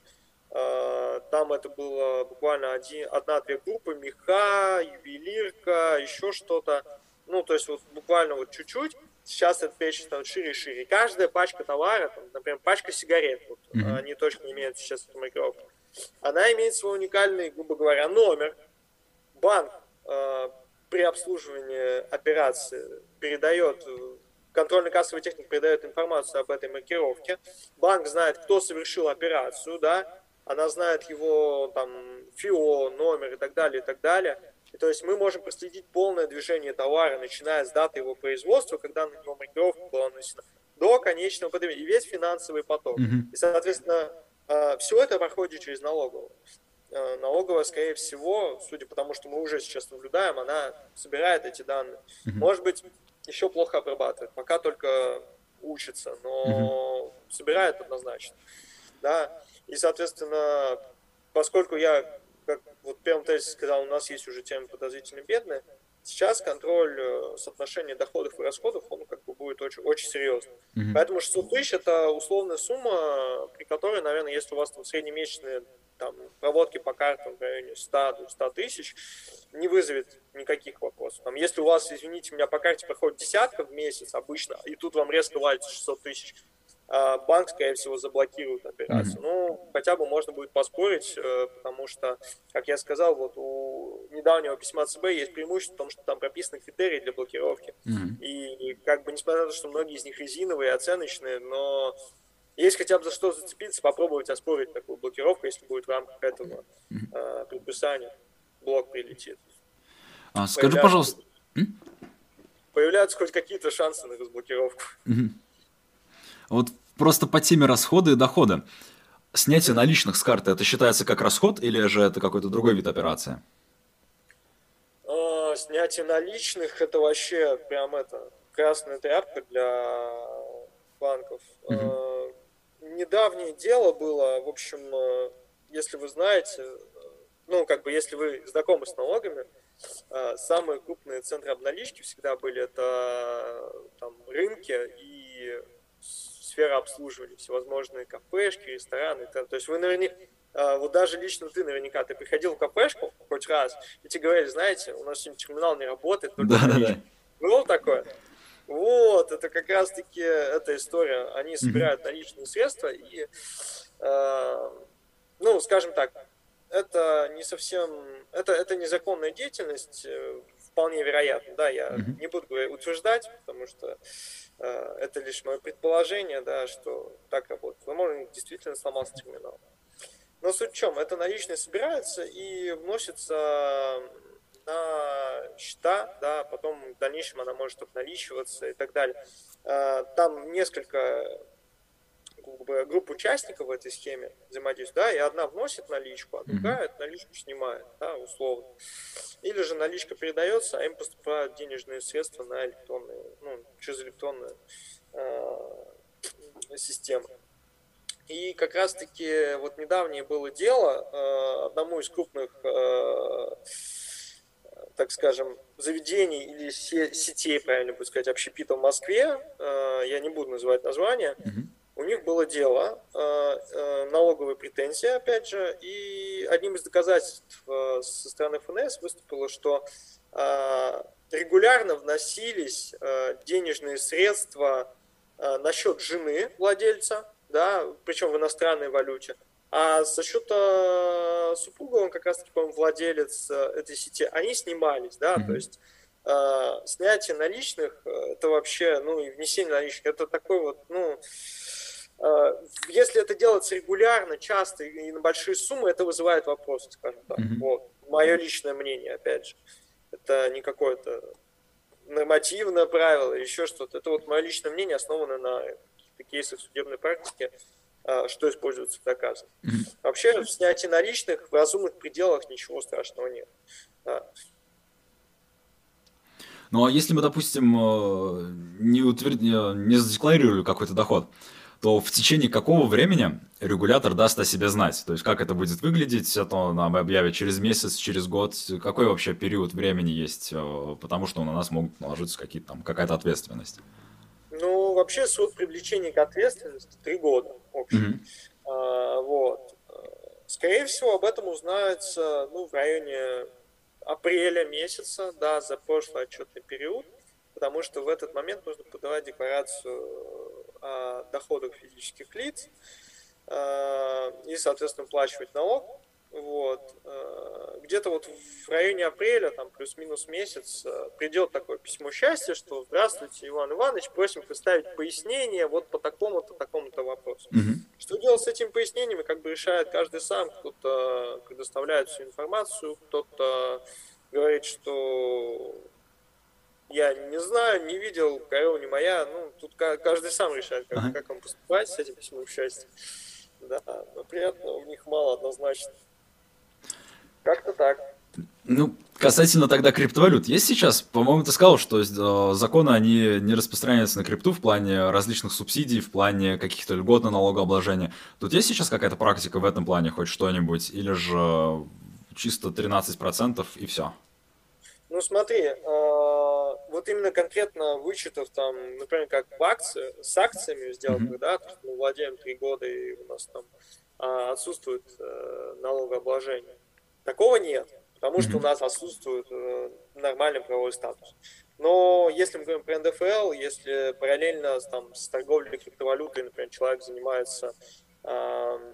Э, там это было буквально один, одна-две группы, меха, ювелирка, еще что-то. Ну, то есть вот буквально вот чуть-чуть. Сейчас это перечень становится шире и шире. каждая пачка товара, там, например, пачка сигарет, вот, mm-hmm. они точно имеют сейчас эту маркировку, она имеет свой уникальный, грубо говоря, номер. Банк э, при обслуживании операции передает контрольно-кассовый техник передает информацию об этой маркировке. Банк знает, кто совершил операцию, да, она знает его там ФИО, номер и так далее, и так далее. И, то есть мы можем проследить полное движение товара, начиная с даты его производства, когда на него маркировка была нанесена, до конечного потребления, и весь финансовый поток. Mm-hmm. И, соответственно, а, все это проходит через налоговую. А, налоговая, скорее всего, судя по тому, что мы уже сейчас наблюдаем, она собирает эти данные. Mm-hmm. Может быть, еще плохо обрабатывает, пока только учится, но mm-hmm. собирает однозначно. Да? И, соответственно, поскольку я, как вот в первом тезисе сказал, у нас есть уже темы подозрительно бедные, сейчас контроль э, соотношения доходов и расходов, он как бы будет очень, очень серьезный. Mm-hmm. Поэтому 600 тысяч это условная сумма, при которой, наверное, если у вас там среднемесячные там, проводки по картам в районе 100-200 тысяч, не вызовет никаких вопросов. Там, если у вас, извините меня, по карте проходит десятка в месяц обычно, и тут вам резко валится 600 тысяч, а банк, скорее всего, заблокирует операцию. Mm-hmm. Ну, хотя бы можно будет поспорить, э, потому что, как я сказал, вот у недавнего письма ЦБ есть преимущество в том, что там прописаны критерии для блокировки. Mm-hmm. И, как бы, несмотря на то, что многие из них резиновые, оценочные, но есть хотя бы за что зацепиться, попробовать оспорить такую блокировку, если будет в рамках этого э, предписания блок прилетит. А, скажи, пожалуйста. Появляются хоть какие-то шансы на разблокировку. Вот просто по теме расхода и дохода. Снятие наличных с карты, это считается как расход или же это какой-то другой вид операции? А, снятие наличных это вообще прям это красная тряпка для банков. Угу. Недавнее дело было, в общем, а, если вы знаете, ну, как бы, если вы знакомы с налогами, а, самые крупные центры обналички всегда были это там рынки и сфера обслуживания, всевозможные кафешки, рестораны. То есть вы наверняка, вот даже лично ты наверняка, ты приходил в кафешку хоть раз, и тебе говорили, знаете, у нас сегодня терминал не работает, только да, да, да. Было такое? Вот, это как раз-таки эта история. Они собирают наличные средства и, э, ну, скажем так, это не совсем, это, это незаконная деятельность, э, вполне вероятно, да, я mm-hmm. не буду утверждать, потому что э, это лишь мое предположение, да, что так работает. Возможно, действительно сломался терминал. Но суть в чем? Это наличные собирается и вносится на счета, да, потом в дальнейшем она может обналичиваться и так далее. Э, там несколько групп участников в этой схеме взаимодействия, да, и одна вносит наличку, а другая mm-hmm. наличку снимает, да, условно. Или же наличка передается, а им поступают денежные средства на электронные, ну, через электронную э, систему. И как раз-таки вот недавнее было дело, э, одному из крупных э, так скажем, заведений или сетей, правильно будет сказать, общепита в Москве, я не буду называть название, у них было дело, налоговые претензии, опять же, и одним из доказательств со стороны ФНС выступило, что регулярно вносились денежные средства на счет жены владельца, да, причем в иностранной валюте, а со счета супруга, он как раз таки, по владелец э, этой сети, они снимались, да, mm-hmm. то есть э, снятие наличных, э, это вообще, ну, и внесение наличных, это такой вот, ну, э, если это делается регулярно, часто и на большие суммы, это вызывает вопросы, скажем так. Mm-hmm. Вот, мое личное мнение, опять же. Это не какое-то нормативное правило, еще что-то. Это вот мое личное мнение, основано на каких-то кейсах судебной практики. А, что используется в доказах. Вообще в снятии наличных в разумных пределах ничего страшного нет. Ну а если мы, допустим, э, не, утверд... не задекларировали какой-то доход, то в течение какого времени регулятор даст о себе знать? То есть как это будет выглядеть, это нам объявят через месяц, через год, какой вообще период времени есть, э, потому что на нас могут наложиться какие-то там какая-то ответственность. Вообще срок привлечения к ответственности три года. Mm-hmm. А, вот. Скорее всего, об этом узнается ну, в районе апреля месяца, да, за прошлый отчетный период, потому что в этот момент нужно подавать декларацию о доходах физических лиц а, и, соответственно, уплачивать налог. Вот. Э, где-то вот в районе апреля, там плюс-минус месяц, э, придет такое письмо счастья, что «Здравствуйте, Иван Иванович, просим представить пояснение вот по такому-то, такому-то вопросу». Угу. Что делать с этими пояснениями, как бы решает каждый сам. Кто-то предоставляет всю информацию, кто-то говорит, что я не знаю, не видел, корова не моя. Ну, тут каждый сам решает, как, ага. как он поступать с этим письмом счастья. Да, но приятно, у них мало однозначно. Как-то так. Ну, касательно тогда криптовалют. Есть сейчас, по-моему, ты сказал, что э, законы, они не распространяются на крипту в плане различных субсидий, в плане каких-то льгот на налогообложение. Тут есть сейчас какая-то практика в этом плане, хоть что-нибудь? Или же чисто 13% и все? Ну, смотри, э, вот именно конкретно вычетов там, например, как в акции, с акциями сделок, mm-hmm. да, то есть мы владеем три года и у нас там э, отсутствует э, налогообложение Такого нет, потому что у нас отсутствует э, нормальный правовой статус. Но если мы говорим про НДФЛ, если параллельно там, с торговлей криптовалютой, например, человек занимается э,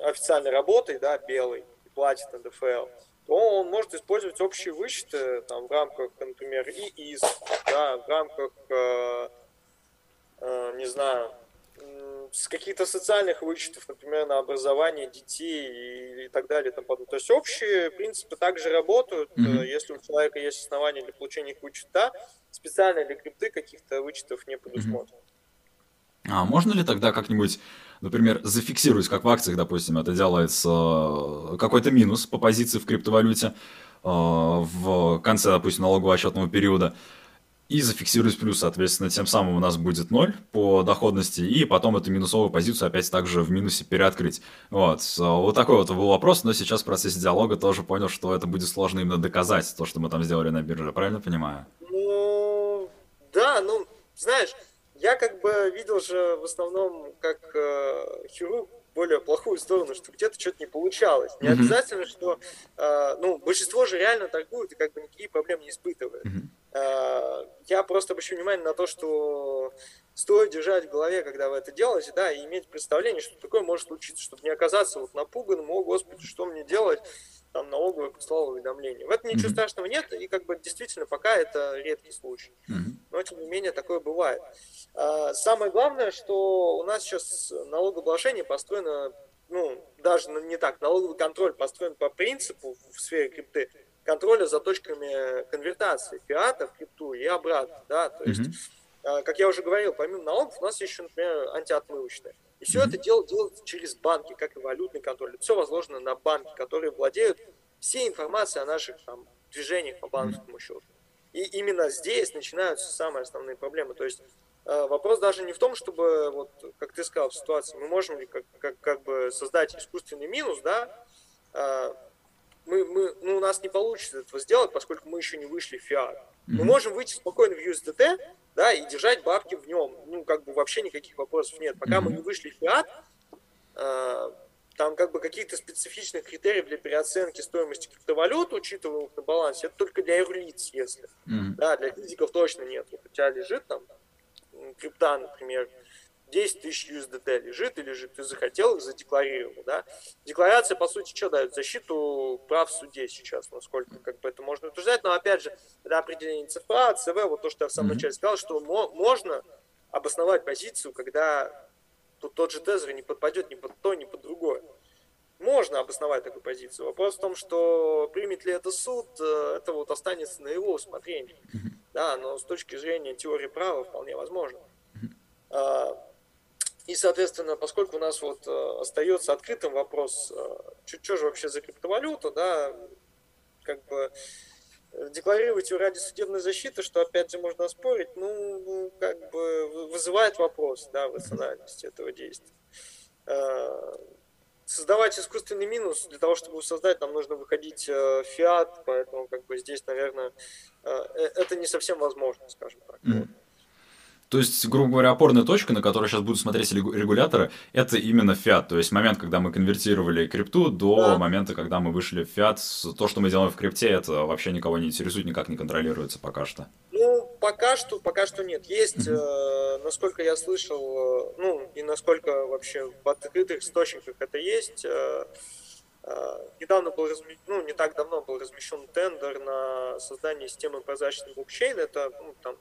официальной работой, да, белый, и платит НДФЛ, то он может использовать общие вычеты там, в рамках, например, ИИС, да, в рамках, э, э, не знаю, с каких-то социальных вычетов, например, на образование детей и, так далее. И тому подобное. То есть общие принципы также работают. Mm-hmm. Если у человека есть основания для получения их вычета, специально для крипты каких-то вычетов не предусмотрено. Mm-hmm. А можно ли тогда как-нибудь, например, зафиксировать, как в акциях, допустим, это делается, э, какой-то минус по позиции в криптовалюте э, в конце, допустим, налогового отчетного периода, и зафиксируюсь плюс, соответственно, тем самым у нас будет 0 по доходности, и потом эту минусовую позицию опять также в минусе переоткрыть. Вот, вот такой вот был вопрос, но сейчас в процессе диалога тоже понял, что это будет сложно именно доказать, то, что мы там сделали на бирже, правильно понимаю? Ну, да, ну, знаешь, я как бы видел же в основном как э, хирург более плохую сторону, что где-то что-то не получалось. Не mm-hmm. обязательно, что, э, ну, большинство же реально торгуют и как бы никакие проблемы не испытывают. Mm-hmm. Э, я просто обращу внимание на то, что стоит держать в голове, когда вы это делаете, да, и иметь представление, что такое может случиться, чтобы не оказаться вот напуганным, о, господи, что мне делать, там налоговая прислала уведомление. В этом ничего mm-hmm. страшного нет, и как бы действительно пока это редкий случай. Mm-hmm. Но тем не менее такое бывает. А, самое главное, что у нас сейчас налогообложение построено, ну, даже не так, налоговый контроль построен по принципу в сфере крипты контроля за точками конвертации фиата в крипту и обратно, да, то есть, mm-hmm. как я уже говорил, помимо налогов у нас еще, например, антиотмывочное. И все mm-hmm. это дело делается через банки, как и валютный контроль. Это все возложено на банки, которые владеют всей информацией о наших там, движениях по банковскому счету. И именно здесь начинаются самые основные проблемы. То есть э, вопрос даже не в том, чтобы, вот, как ты сказал, в ситуации, мы можем ли как, как, как бы создать искусственный минус, да, э, мы, мы, ну, у нас не получится этого сделать, поскольку мы еще не вышли в фиат. Мы можем выйти спокойно в USDT, да, и держать бабки в нем. Ну, как бы вообще никаких вопросов нет. Пока мы не вышли в фиат, э, там как бы каких-то специфичных критериев для переоценки стоимости криптовалют, учитываемых на балансе, это только для юрлиц, если. Да, для физиков точно нет. Вот у тебя лежит там крипта, например, 10 тысяч USDT лежит и лежит, ты захотел, задекларировал, да. Декларация, по сути, что дает? Защиту прав в суде сейчас, насколько как бы это можно утверждать, но опять же, это определение ЦФА, ЦВ, вот то, что я в самом начале сказал, что можно обосновать позицию, когда тут тот же тезер не подпадет ни под то, ни под другое. Можно обосновать такую позицию. Вопрос в том, что примет ли это суд, э, это вот останется на его усмотрении. Да, но с точки зрения теории права вполне возможно. И, соответственно, поскольку у нас вот э, остается открытым вопрос, что, э, что же вообще за криптовалюту, да, как бы декларировать ее ради судебной защиты, что опять же можно оспорить, ну, как бы вызывает вопрос, да, в этого действия. Создавать искусственный минус, для того, чтобы создать, нам нужно выходить в фиат, поэтому как бы здесь, наверное, это не совсем возможно, скажем так. Mm. То есть, грубо говоря, опорная точка, на которую сейчас будут смотреть регуляторы, это именно фиат. То есть момент, когда мы конвертировали крипту, до да. момента, когда мы вышли в фиат. То, что мы делаем в крипте, это вообще никого не интересует, никак не контролируется пока что. Ну, пока что, пока что нет. Есть, э, насколько я слышал, э, ну, и насколько вообще в открытых источниках это есть, э, э Недавно был размещен, ну, не так давно был размещен тендер на создание системы прозрачного блокчейна. Это ну, там,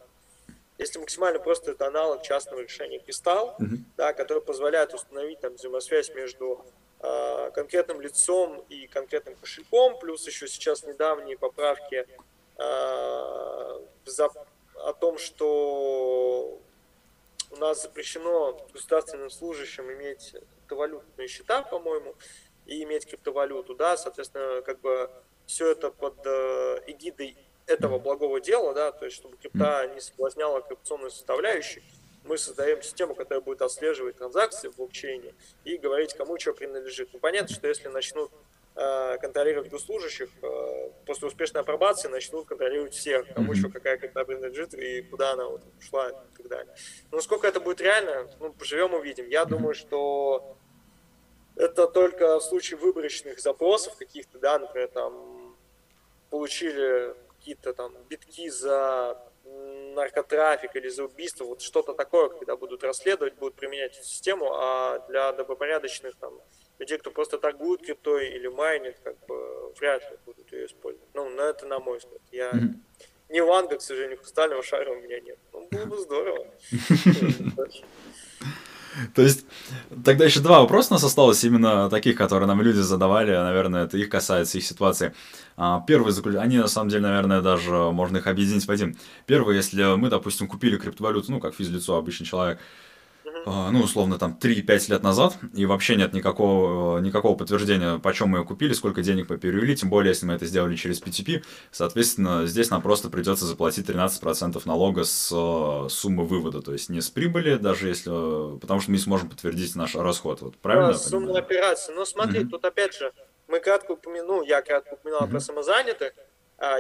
если максимально просто это аналог частного решения кристалл, mm-hmm. да, который позволяет установить там взаимосвязь между э, конкретным лицом и конкретным кошельком, плюс еще сейчас недавние поправки э, за, о том, что у нас запрещено государственным служащим иметь криптовалютные счета, по-моему, и иметь криптовалюту, да, соответственно, как бы все это под э, эгидой этого благого дела, да, то есть чтобы крипта не соблазняла коррупционную составляющую, мы создаем систему, которая будет отслеживать транзакции в блокчейне и говорить, кому что принадлежит. Ну, понятно, что если начнут э, контролировать госслужащих, э, после успешной апробации начнут контролировать всех, кому mm-hmm. что какая крипта принадлежит и куда она вот ушла и так далее. Но сколько это будет реально, ну, поживем увидим. Я думаю, что это только в случае выборочных запросов каких-то, да, например, там получили какие-то там битки за наркотрафик или за убийство, вот что-то такое, когда будут расследовать, будут применять эту систему, а для добропорядочных там людей, кто просто торгует криптой или майнит, как бы вряд ли будут ее использовать. Ну, на это на мой взгляд. Я mm-hmm. не Ванга, к сожалению, хрустального шара у меня нет. Ну, было бы здорово. То есть, тогда еще два вопроса у нас осталось, именно таких, которые нам люди задавали, наверное, это их касается, их ситуации. А, первый, они на самом деле, наверное, даже можно их объединить в один. Первый, если мы, допустим, купили криптовалюту, ну, как физлицо, обычный человек, ну, условно, там, 3-5 лет назад, и вообще нет никакого, никакого подтверждения, почем мы ее купили, сколько денег мы перевели, тем более, если мы это сделали через PTP, соответственно, здесь нам просто придется заплатить 13% налога с э, суммы вывода, то есть не с прибыли, даже если, потому что мы не сможем подтвердить наш расход, вот, правильно? Да, сумма операции, но смотри, mm-hmm. тут опять же, мы кратко упомянул, я кратко упоминал mm-hmm. про самозанятых, а,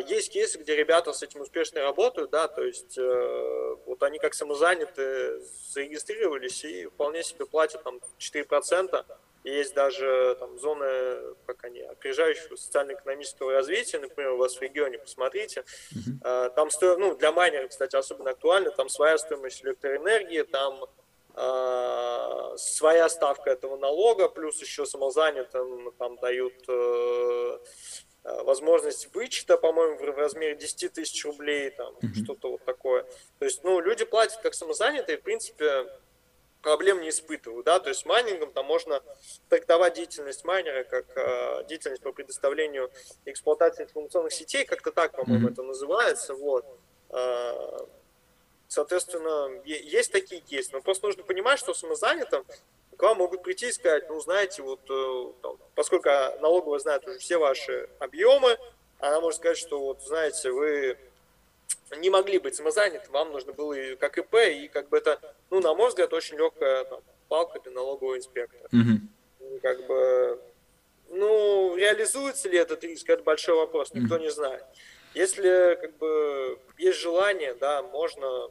есть кейсы, где ребята с этим успешно работают, да, то есть э, вот они как самозаняты зарегистрировались и вполне себе платят там 4%. Есть даже там зоны, как они, опережающего социально-экономического развития, например, у вас в регионе, посмотрите. Uh-huh. Там стоит, ну, для майнеров, кстати, особенно актуально, там своя стоимость электроэнергии, там э, своя ставка этого налога, плюс еще самозанятым там дают э, Э, возможность вычета, по-моему, в размере 10 тысяч рублей, там, mm-hmm. что-то вот такое. То есть, ну, люди платят как самозанятые, в принципе, проблем не испытывают, да, то есть майнингом там можно трактовать деятельность майнера как э, деятельность по предоставлению эксплуатации информационных сетей, как-то так, по-моему, mm-hmm. это называется, вот. Э, соответственно, есть такие кейсы, но просто нужно понимать, что самозанятым к вам могут прийти и сказать, ну, знаете, вот, э, там, поскольку налоговая знает уже все ваши объемы, она может сказать, что, вот, знаете, вы не могли быть самозаняты, вам нужно было и как ИП, и как бы это, ну, на мой взгляд, очень легкая там, палка для налогового инспектора. Mm-hmm. Как бы Ну, реализуется ли этот риск, это большой вопрос, никто не знает. Если как бы есть желание, да, можно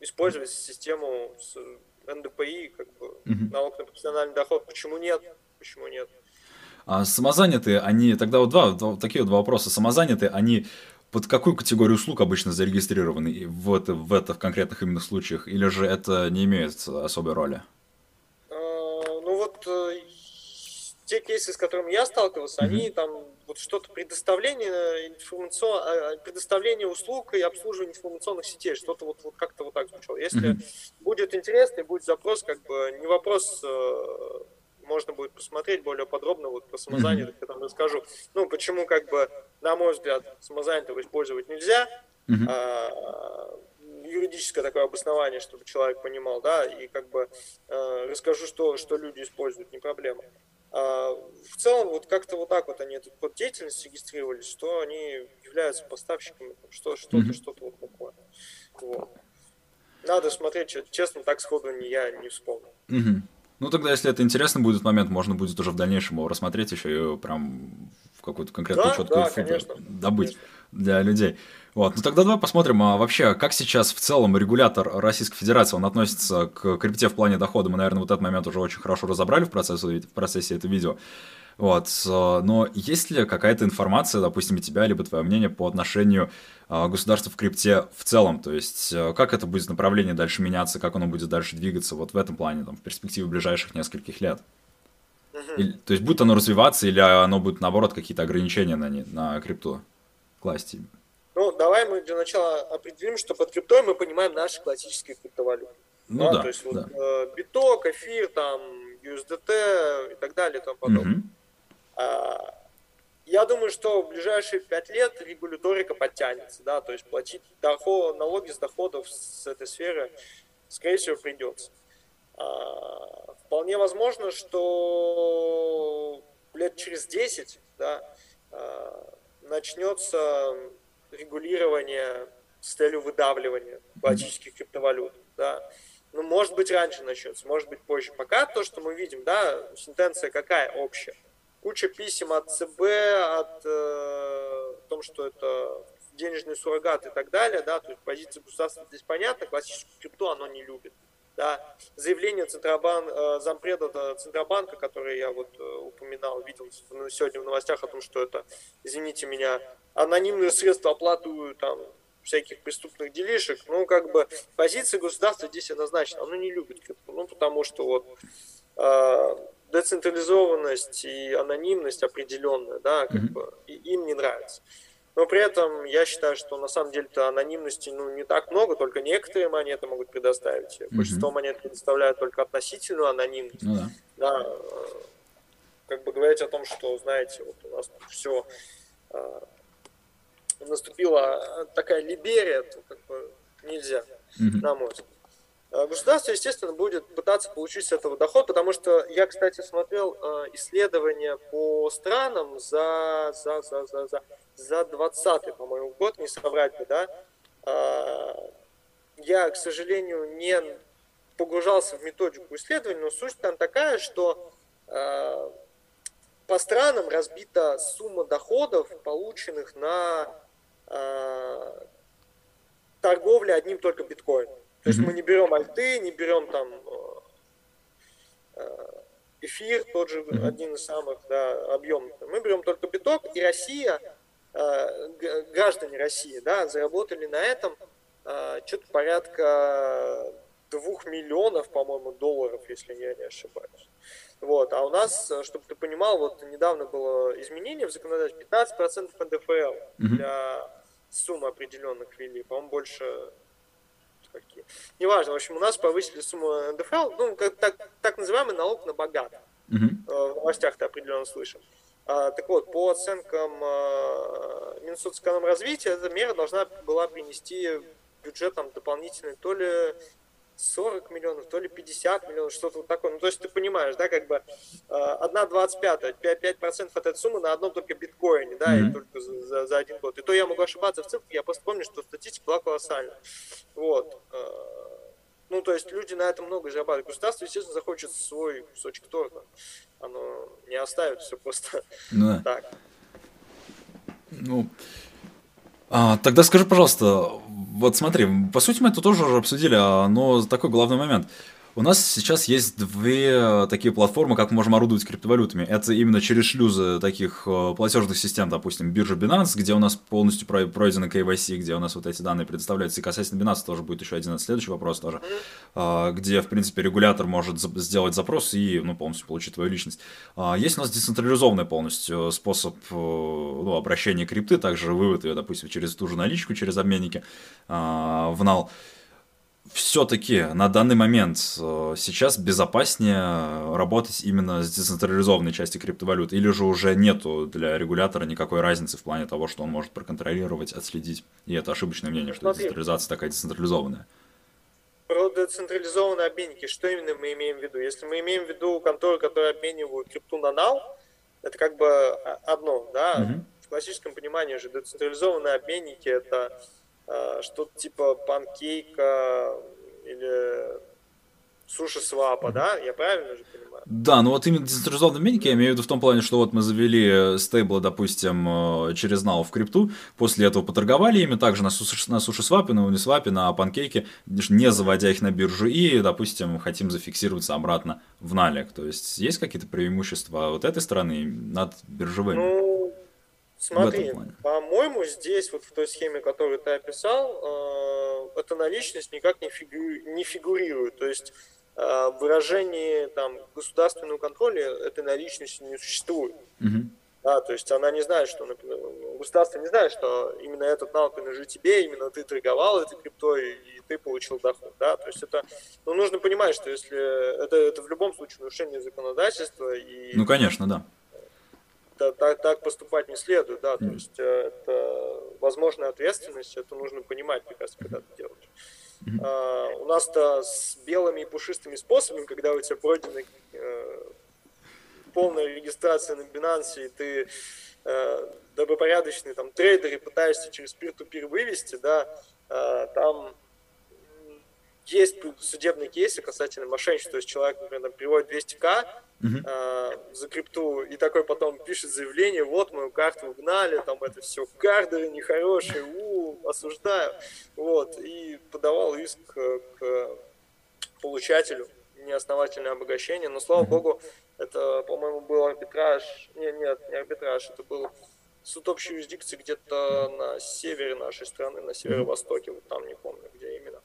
использовать систему НДПИ, как бы mm-hmm. налог на профессиональный доход. Почему нет? Почему нет? А самозанятые, они тогда вот два, два такие вот два вопроса. Самозанятые, они под какую категорию услуг обычно зарегистрированы в это, в это в конкретных именно случаях, или же это не имеет особой роли? А, ну вот э, те кейсы, с которыми я сталкивался, mm-hmm. они там вот что-то предоставление информацион... А, предоставление услуг и обслуживание информационных сетей, что-то вот, вот как-то вот так звучало. Если mm-hmm. будет интересно, будет запрос, как бы не вопрос, э, можно будет посмотреть более подробно вот про самозанятых, mm-hmm. я там расскажу. Ну, почему, как бы, на мой взгляд, самозанятого использовать нельзя, mm-hmm. а, юридическое такое обоснование, чтобы человек понимал, да, и как бы э, расскажу, что, что люди используют, не проблема. А, в целом, вот как-то вот так вот они этот код деятельности регистрировались, что они являются поставщиками, что, что-то, mm-hmm. что-то вот такое. Вот. Надо смотреть, честно, так сходу не я не вспомнил. Mm-hmm. Ну, тогда, если это интересный будет момент, можно будет уже в дальнейшем его рассмотреть еще и прям в какую-то конкретную да, четкую да, конечно, добыть конечно. для людей. Вот. Ну тогда давай посмотрим, а вообще, как сейчас в целом регулятор Российской Федерации, он относится к крипте в плане дохода. Мы, наверное, вот этот момент уже очень хорошо разобрали в процессе, в процессе этого видео. Вот. Но есть ли какая-то информация, допустим, у тебя, либо твое мнение по отношению а, государства в крипте в целом? То есть, э, как это будет направление дальше меняться, как оно будет дальше двигаться вот в этом плане, там, в перспективе ближайших нескольких лет? Или, то есть, будет оно развиваться, или оно будет, наоборот, какие-то ограничения на, не, на крипту класть? Ну, давай мы для начала определим, что под криптой мы понимаем наши классические криптовалюты. Ну да, да то есть да. вот э, биток, эфир, там, USDT и так далее и тому подобное. Угу. А, я думаю, что в ближайшие пять лет регуляторика подтянется, да, то есть платить доход, налоги с доходов с этой сферы, скорее всего, придется. А, вполне возможно, что лет через 10, да, а, начнется регулирования с целью выдавливания классических криптовалют. Да. Ну, может быть, раньше начнется, может быть, позже. Пока то, что мы видим, да, сентенция какая общая? Куча писем от ЦБ, от э, том, что это денежный суррогат и так далее, да, то есть позиция государства здесь понятна, классическую крипту оно не любит. Да. Заявление Центробан, э, зампреда Центробанка, который я вот э, упоминал, видел сегодня в новостях о том, что это, извините меня, анонимные средства оплаты там всяких преступных делишек, ну, как бы позиция государства здесь однозначно, оно не любит крипту, ну, потому что вот э, децентрализованность и анонимность определенная, да, как mm-hmm. бы, и им не нравится. Но при этом я считаю, что на самом деле-то анонимности ну, не так много, только некоторые монеты могут предоставить. Mm-hmm. Большинство монет предоставляют только относительную анонимность. Mm-hmm. Да, э, как бы говорить о том, что, знаете, вот у нас все э, наступила такая либерия, то как бы нельзя, mm-hmm. на мой взгляд. А государство, естественно, будет пытаться получить с этого доход, потому что я, кстати, смотрел э, исследования по странам за, за, за, за, за, за 20 по-моему, год, не соврать бы, да. Э, я, к сожалению, не погружался в методику исследований, но суть там такая, что э, по странам разбита сумма доходов, полученных на э, торговле одним только биткоином. То есть мы не берем альты, не берем там э, эфир, тот же один из самых да, объемных. Мы берем только биток, и Россия, э, граждане России, да, заработали на этом э, что-то порядка двух миллионов, по-моему, долларов, если я не ошибаюсь. Вот. А у нас, чтобы ты понимал, вот недавно было изменение в законодательстве, 15% НДФЛ для суммы определенных ввели, по-моему, больше какие. Неважно, в общем, у нас повысили сумму НДФЛ, ну, как, так, так называемый налог на богатых. Uh-huh. В новостях ты определенно слышал. А, так вот, по оценкам а, Минсоцэкономразвития, эта мера должна была принести бюджетом дополнительный то ли 40 миллионов, то ли 50 миллионов, что-то вот такое. Ну, то есть ты понимаешь, да, как бы 1,25, 5%, от этой суммы на одном только биткоине, да, mm-hmm. и только за, за, за один год. И то я могу ошибаться в цифрах, я просто помню, что статистика была колоссальная. Вот. Э, Ну, то есть люди на этом много зарабатывают. Государство, естественно, захочет свой кусочек торта. Оно не оставит все просто ну да. так. Ну, а, тогда скажи, пожалуйста, вот смотри, по сути мы это тоже уже обсудили, но такой главный момент – у нас сейчас есть две э, такие платформы, как мы можем орудовать криптовалютами. Это именно через шлюзы таких э, платежных систем, допустим, биржа Binance, где у нас полностью пройдено KYC, где у нас вот эти данные предоставляются. И касательно Binance тоже будет еще один следующий вопрос тоже, а, где, в принципе, регулятор может сделать запрос и ну, полностью получить твою личность. А, есть у нас децентрализованный полностью способ э, ну, обращения крипты, также вывод ее, допустим, через ту же наличку, через обменники в NAL все-таки на данный момент э, сейчас безопаснее работать именно с децентрализованной части криптовалют, или же уже нету для регулятора никакой разницы в плане того, что он может проконтролировать, отследить. И это ошибочное мнение, что Смотри. децентрализация такая децентрализованная. Про децентрализованные обменники, что именно мы имеем в виду? Если мы имеем в виду конторы, которые обменивают крипту на нал, это как бы одно, да? Угу. В классическом понимании же децентрализованные обменники это Э, что-то типа панкейка или суши свапа, да? Я правильно же понимаю? Да, ну вот именно децентрализованный обменник я имею в виду в том плане, что вот мы завели стейблы, допустим, э, через NAO в крипту, после этого поторговали ими также на, суши, на суши свапе, на унисвапе, на панкейке, не заводя их на биржу и, допустим, хотим зафиксироваться обратно в налик. То есть есть какие-то преимущества вот этой стороны над биржевыми? Ну, Смотри, по-моему, здесь вот в той схеме, которую ты описал, э, эта наличность никак не, фигу... не фигурирует. То есть э, в выражении там, государственного контроля этой наличности не существует. Угу. Да, то есть она не знает, что например, государство не знает, что именно этот навык принадлежит тебе, именно ты торговал этой криптой и ты получил доход. Да? То есть это ну, нужно понимать, что если это, это в любом случае нарушение законодательства и. Ну конечно, да так, так поступать не следует, да, то есть э, это возможная ответственность, это нужно понимать, мне кажется, когда ты делаешь. А, у нас-то с белыми и пушистыми способами, когда у тебя пройдена э, полная регистрация на Binance, и ты э, добропорядочный там трейдер и пытаешься через peer-to-peer вывести, да, э, там есть судебные кейсы касательно мошенничества, то есть человек, например, там, переводит 200к, uh-huh. э, за крипту, и такой потом пишет заявление, вот мою карту угнали, там это все кардеры нехорошие, у, осуждаю, вот, и подавал иск к получателю неосновательное обогащение, но слава uh-huh. богу, это, по-моему, был арбитраж, нет, нет, не арбитраж, это был суд общей юрисдикции где-то на севере нашей страны, на северо-востоке, вот там не помню, где именно.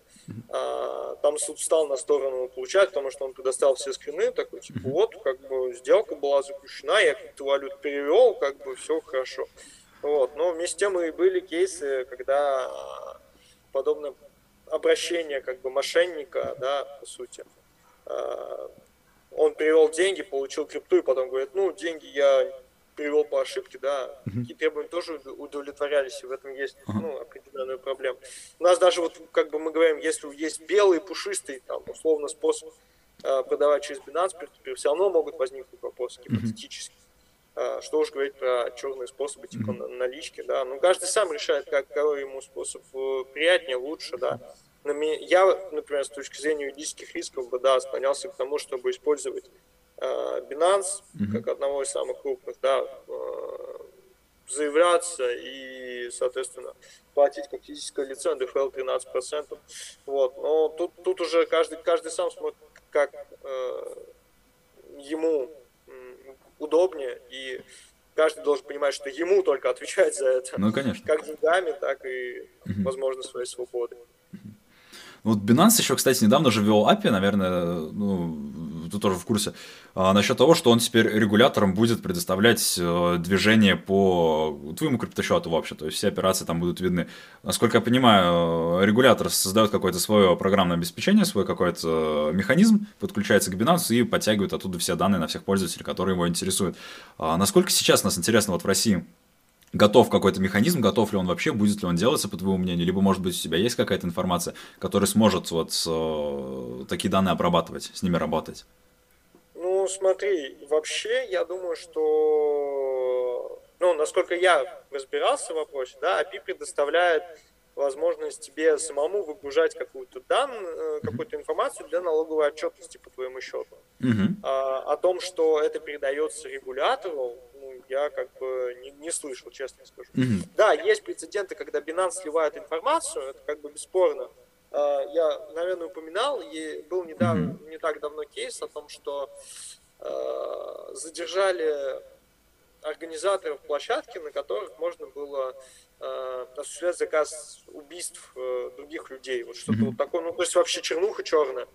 А, там суд встал на сторону получать, потому что он предоставил все скрины, такой, типа, вот, как бы, сделка была заключена, я криптовалют перевел, как бы, все хорошо. Вот, но вместе с тем и были кейсы, когда подобное обращение, как бы, мошенника, да, по сути, а, он перевел деньги, получил крипту, и потом говорит, ну, деньги я перевел по ошибке, да, uh-huh. такие требования тоже удовлетворялись, и в этом есть ну, определенная проблема. У нас даже вот, как бы мы говорим, если есть белый, пушистый, там, условно, способ э, продавать через Binance, все равно могут возникнуть вопросы гипотетически. Uh-huh. Э, что уж говорить про черные способы, типа uh-huh. налички, да. Ну, каждый сам решает, как, какой ему способ э, приятнее, лучше, да. Я, например, с точки зрения юридических рисков бы, да, склонялся к тому, чтобы использовать Binance, mm-hmm. как одного из самых крупных, да, э, заявляться и, соответственно, платить как физическое лицо НДФЛ 13%. Вот. Но тут, тут уже каждый, каждый сам смотрит, как э, ему удобнее, и каждый должен понимать, что ему только отвечать за это. Ну, конечно. Как деньгами, так и, угу. возможно, своей свободой. Вот Binance еще, кстати, недавно же ввел API, наверное, ну, ты тоже в курсе, а, насчет того, что он теперь регулятором будет предоставлять э, движение по твоему криптосчету вообще, то есть все операции там будут видны. Насколько я понимаю, э, регулятор создает какое-то свое программное обеспечение, свой какой-то механизм, подключается к Binance и подтягивает оттуда все данные на всех пользователей, которые его интересуют. А насколько сейчас нас интересно вот в России готов какой-то механизм, готов ли он вообще, будет ли он делаться, по твоему мнению, либо, может быть, у тебя есть какая-то информация, которая сможет вот э, такие данные обрабатывать, с ними работать? Ну, смотри, вообще, я думаю, что, ну, насколько я разбирался в вопросе, да, API предоставляет возможность тебе самому выгружать какую-то данную, какую-то информацию для налоговой отчетности по твоему счету. Mm-hmm. А, о том, что это передается регулятору, я как бы не, не слышал, честно скажу. Mm-hmm. Да, есть прецеденты, когда Binance сливает информацию, это как бы бесспорно. А, я, наверное, упоминал, и был недавно, mm-hmm. не так давно кейс о том, что а, задержали организаторов площадки, на которых можно было э, осуществлять заказ убийств э, других людей. Вот что-то mm-hmm. вот такое, ну, то есть вообще чернуха черная.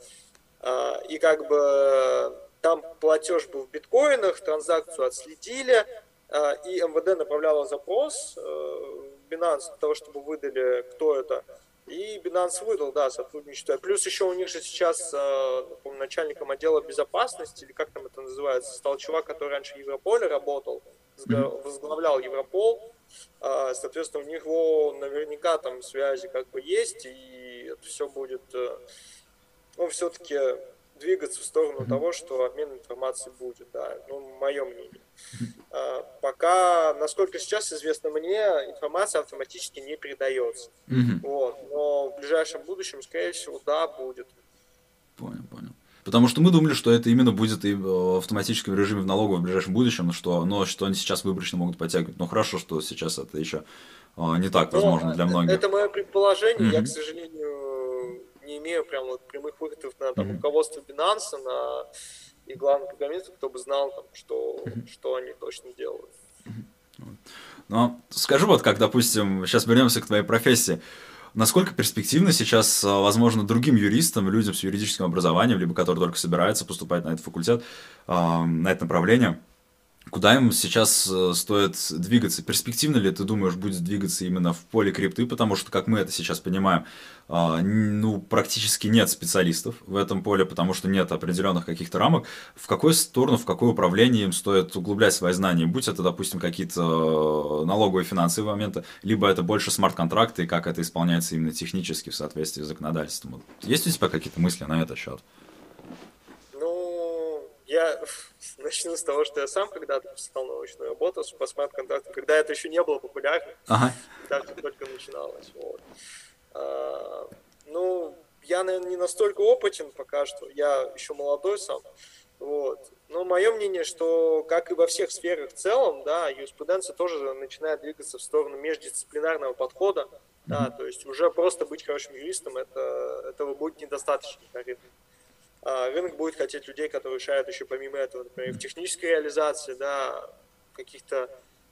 Э, и как бы там платеж был в биткоинах, транзакцию отследили, э, и МВД направляло запрос э, в Binance для того, чтобы выдали, кто это. И Binance выдал, да, сотрудничество. Плюс еще у них же сейчас, э, помню, начальником отдела безопасности, или как там это называется, стал чувак, который раньше в Европоле работал, возглавлял Европол. Соответственно, у него наверняка там связи как бы есть, и это все будет, э, ну, все-таки двигаться в сторону того, что обмен информацией будет, да, ну, мое мнение. А, пока, насколько сейчас известно мне, информация автоматически не передается. Mm-hmm. Вот, но в ближайшем будущем, скорее всего, да, будет. Понял, понял. Потому что мы думали, что это именно будет и в автоматическом режиме в налоговом в ближайшем будущем, что, но что они сейчас выборочно могут подтягивать. Но хорошо, что сейчас это еще а, не так возможно но для многих. Это мое предположение. Mm-hmm. Я, к сожалению, не имею прям вот прямых выходов на там, руководство Binance, на и главных программистов, кто бы знал, там, что, что они точно делают. Но скажу вот, как, допустим, сейчас вернемся к твоей профессии. Насколько перспективно сейчас, а, возможно, другим юристам, людям с юридическим образованием, либо которые только собираются поступать на этот факультет, а, на это направление, Куда им сейчас э, стоит двигаться? Перспективно ли, ты думаешь, будет двигаться именно в поле крипты? Потому что, как мы это сейчас понимаем, а, ну, практически нет специалистов в этом поле, потому что нет определенных каких-то рамок. В какую сторону, в какое управление им стоит углублять свои знания? Будь это, допустим, какие-то э, налоговые финансовые моменты, либо это больше смарт-контракты, и как это исполняется именно технически в соответствии с законодательством. Есть у тебя какие-то мысли на этот счет? Ну, я начну с того, что я сам когда-то писал научную работу по смарт-контрактам, когда это еще не было популярно, ага. когда только начиналось. Вот. А, ну, я, наверное, не настолько опытен пока что, я еще молодой сам, вот. Но мое мнение, что, как и во всех сферах в целом, да, юриспруденция тоже начинает двигаться в сторону междисциплинарного подхода, mm-hmm. да, то есть уже просто быть хорошим юристом, это, этого будет недостаточно, наверное. А рынок будет хотеть людей, которые решают еще помимо этого, например, в технической реализации, да, каких-то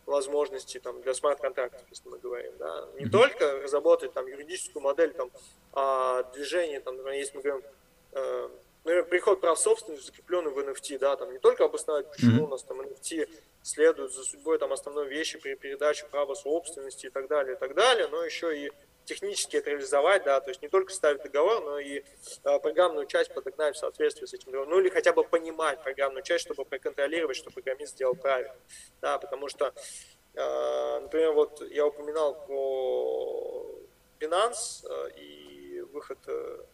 возможностей там, для смарт-контрактов, если мы говорим, да, не только разработать там юридическую модель там, а, движения, там, например, если мы говорим, э, например, приход прав собственности, закрепленный в NFT, да, там не только обосновать, почему mm-hmm. у нас там NFT следует за судьбой там основной вещи при передаче права собственности и так далее, и так далее, но еще и технически это реализовать, да, то есть не только ставить договор, но и э, программную часть подогнать в соответствии с этим договором, ну или хотя бы понимать программную часть, чтобы проконтролировать, что программист сделал правильно, да, потому что, э, например, вот я упоминал про Binance э, и выход э,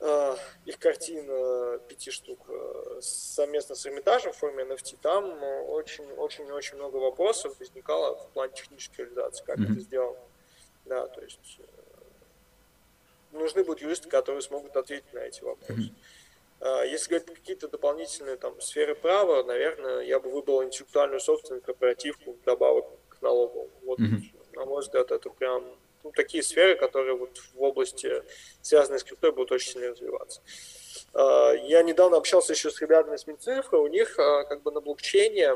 э их картин э, пяти штук э, совместно с Эрмитажем в форме NFT, там очень-очень-очень много вопросов возникало в плане технической реализации, как mm-hmm. это сделано. Да, то есть э, нужны будут юристы, которые смогут ответить на эти вопросы. А, если говорить про какие-то дополнительные там сферы права, наверное, я бы выбрал интеллектуальную собственность, корпоративку, добавок к налогу. Вот, mm-hmm. на мой взгляд, это прям ну, такие сферы, которые вот в области, связанной с криптой, будут очень сильно развиваться. А, я недавно общался еще с ребятами с Минцифры, у них а, как бы на блокчейне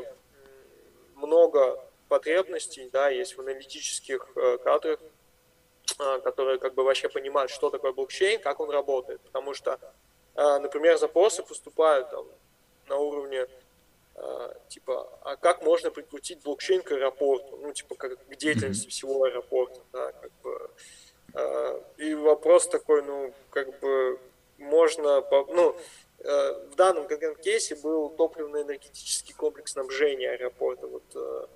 много потребностей, да, есть в аналитических э, кадрах, которые как бы вообще понимают, что такое блокчейн, как он работает. Потому что, а, например, запросы поступают там, на уровне а, типа, а как можно прикрутить блокчейн к аэропорту, ну, типа, как к деятельности всего аэропорта, да, как бы. И вопрос такой, ну, как бы, можно, ну, в данном конкретном кейсе был топливно-энергетический комплекс снабжения аэропорта. Вот Э,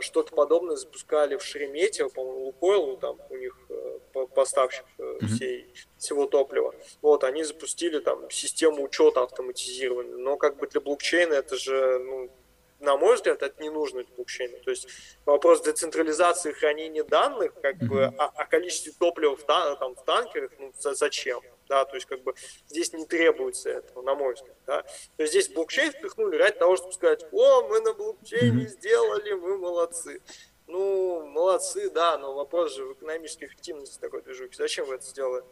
что-то подобное запускали в Шереметьево, по-моему, Лукойл, там у них э, поставщик mm-hmm. всей, всего топлива. Вот, они запустили там систему учета автоматизированную, но как бы для блокчейна это же, ну, на мой взгляд, это не нужно блокчейну. То есть вопрос децентрализации хранения данных, как бы, о, о количестве топлива в, там, в танкерах, ну, за, зачем? Да, то есть как бы здесь не требуется этого, на мой взгляд. Да. То есть здесь блокчейн впихнули ради того, чтобы сказать, о, мы на блокчейне сделали, мы молодцы. Ну, молодцы, да, но вопрос же в экономической эффективности такой движухи. Зачем вы это сделали?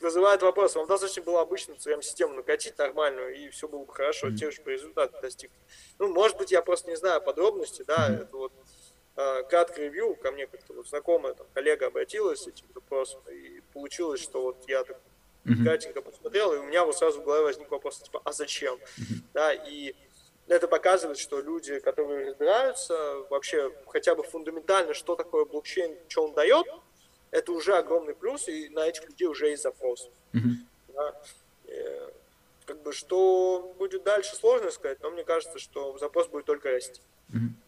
Вызывает вопрос, вам достаточно было обычно CRM-систему накатить нормальную, и все было бы хорошо, те же по результату достигнуть. Ну, может быть, я просто не знаю подробности, да, это вот э, краткое ревью, ко мне как-то вот знакомая там, коллега обратилась с этим вопросом, и получилось, что вот я так кратенько посмотрел, и у меня вот сразу в голове возник вопрос, типа, а зачем? Да, и это показывает, что люди, которые разбираются вообще хотя бы фундаментально, что такое блокчейн, что он дает, это уже огромный плюс, и на этих людей уже есть запрос. Mm-hmm. Да. И, как бы что будет дальше, сложно сказать, но мне кажется, что запрос будет только расти. Mm-hmm.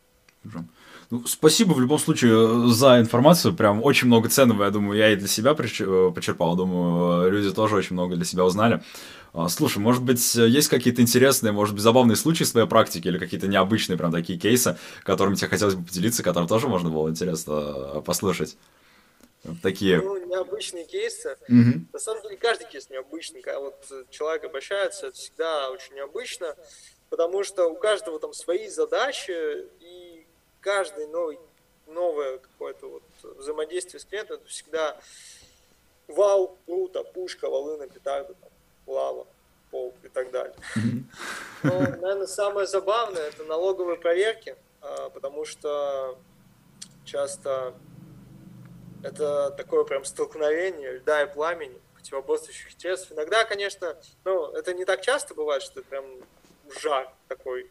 Ну, спасибо в любом случае за информацию. Прям очень много ценного, я думаю, я и для себя э, почерпал. Думаю, люди тоже очень много для себя узнали. А, слушай, может быть, есть какие-то интересные, может быть, забавные случаи в своей практике или какие-то необычные прям такие кейсы, которыми тебе хотелось бы поделиться, которым тоже можно было интересно э, послушать? Такие. Ну, необычные кейсы. Угу. На самом деле, каждый кейс необычный. Когда вот человек обращается, это всегда очень необычно, потому что у каждого там свои задачи, и каждый новый, новое какое-то вот взаимодействие с клиентом, это всегда вау, круто, пушка, волына, петарда, там, лава, пол и так далее. Но, наверное, самое забавное это налоговые проверки, а, потому что часто это такое прям столкновение льда и пламени противоборствующих интересов. Иногда, конечно, ну, это не так часто бывает, что это прям жар такой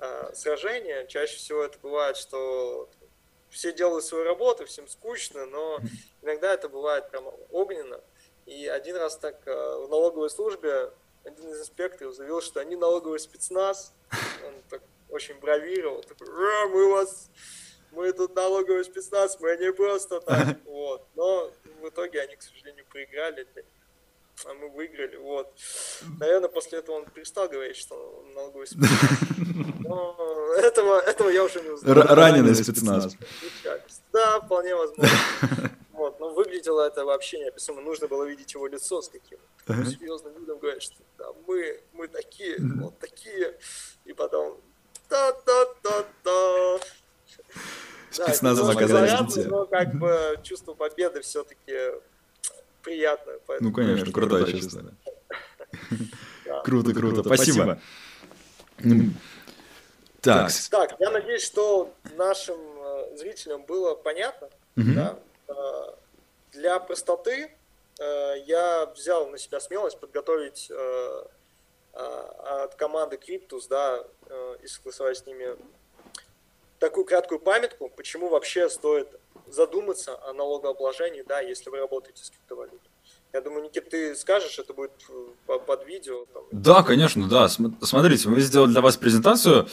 э, сражение. Чаще всего это бывает, что все делают свою работу, всем скучно, но иногда это бывает прям огненно. И один раз так э, в налоговой службе один из инспекторов заявил, что они налоговый спецназ. Он так очень бравировал. Такой, мы вас, мы тут налоговый спецназ, мы не просто так. Вот. Но в итоге они, к сожалению, проиграли. А мы выиграли, вот. Наверное, после этого он перестал говорить, что он налоговый спецназ. Но этого, этого я уже не узнал. Раненый спецназ. Да, вполне возможно. Вот, но выглядело это вообще неописуемо. Нужно было видеть его лицо с каким uh-huh. серьезным видом, говорит, что да, мы, мы такие, uh-huh. вот такие. И потом та-та-та-та. Спецназом оказались Но как бы чувство победы все-таки приятное. Ну, конечно, крутое чувство. Круто, круто. Спасибо. Так. Так, я надеюсь, что нашим э, зрителям было понятно. Да? Э, для простоты э, я взял на себя смелость подготовить э, от команды Cryptus, да, и согласовать с ними такую краткую памятку, почему вообще стоит задуматься о налогообложении, да, если вы работаете с криптовалютой. Я думаю, Никит, ты скажешь, это будет под видео. Там. Да, конечно, да. Смотрите, мы сделали для вас презентацию.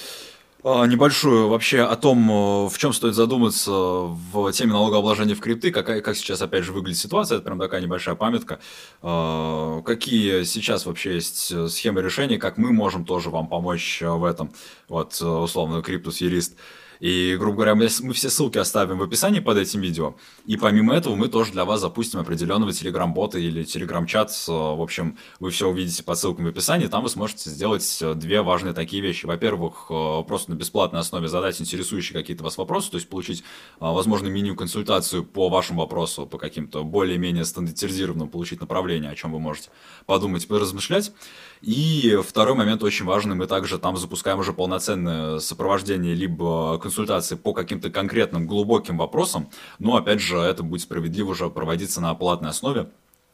А, небольшую вообще о том, э, в чем стоит задуматься в теме налогообложения в крипты, какая, как сейчас опять же выглядит ситуация, это прям такая небольшая памятка, а, какие сейчас вообще есть схемы решения, как мы можем тоже вам помочь в этом, вот условно Криптус Юрист. И, грубо говоря, мы, мы все ссылки оставим в описании под этим видео. И помимо этого мы тоже для вас запустим определенного телеграм-бота или телеграм-чат. В общем, вы все увидите по ссылкам в описании. Там вы сможете сделать э, две важные такие вещи. Во-первых, э, просто на бесплатной основе задать интересующие какие-то вас вопросы, то есть получить, э, возможно, меню-консультацию по вашему вопросу, по каким-то более-менее стандартизированным, получить направление, о чем вы можете подумать поразмышлять. И второй момент очень важный, мы также там запускаем уже полноценное сопровождение либо консультации по каким-то конкретным глубоким вопросам, но опять же это будет справедливо уже проводиться на платной основе.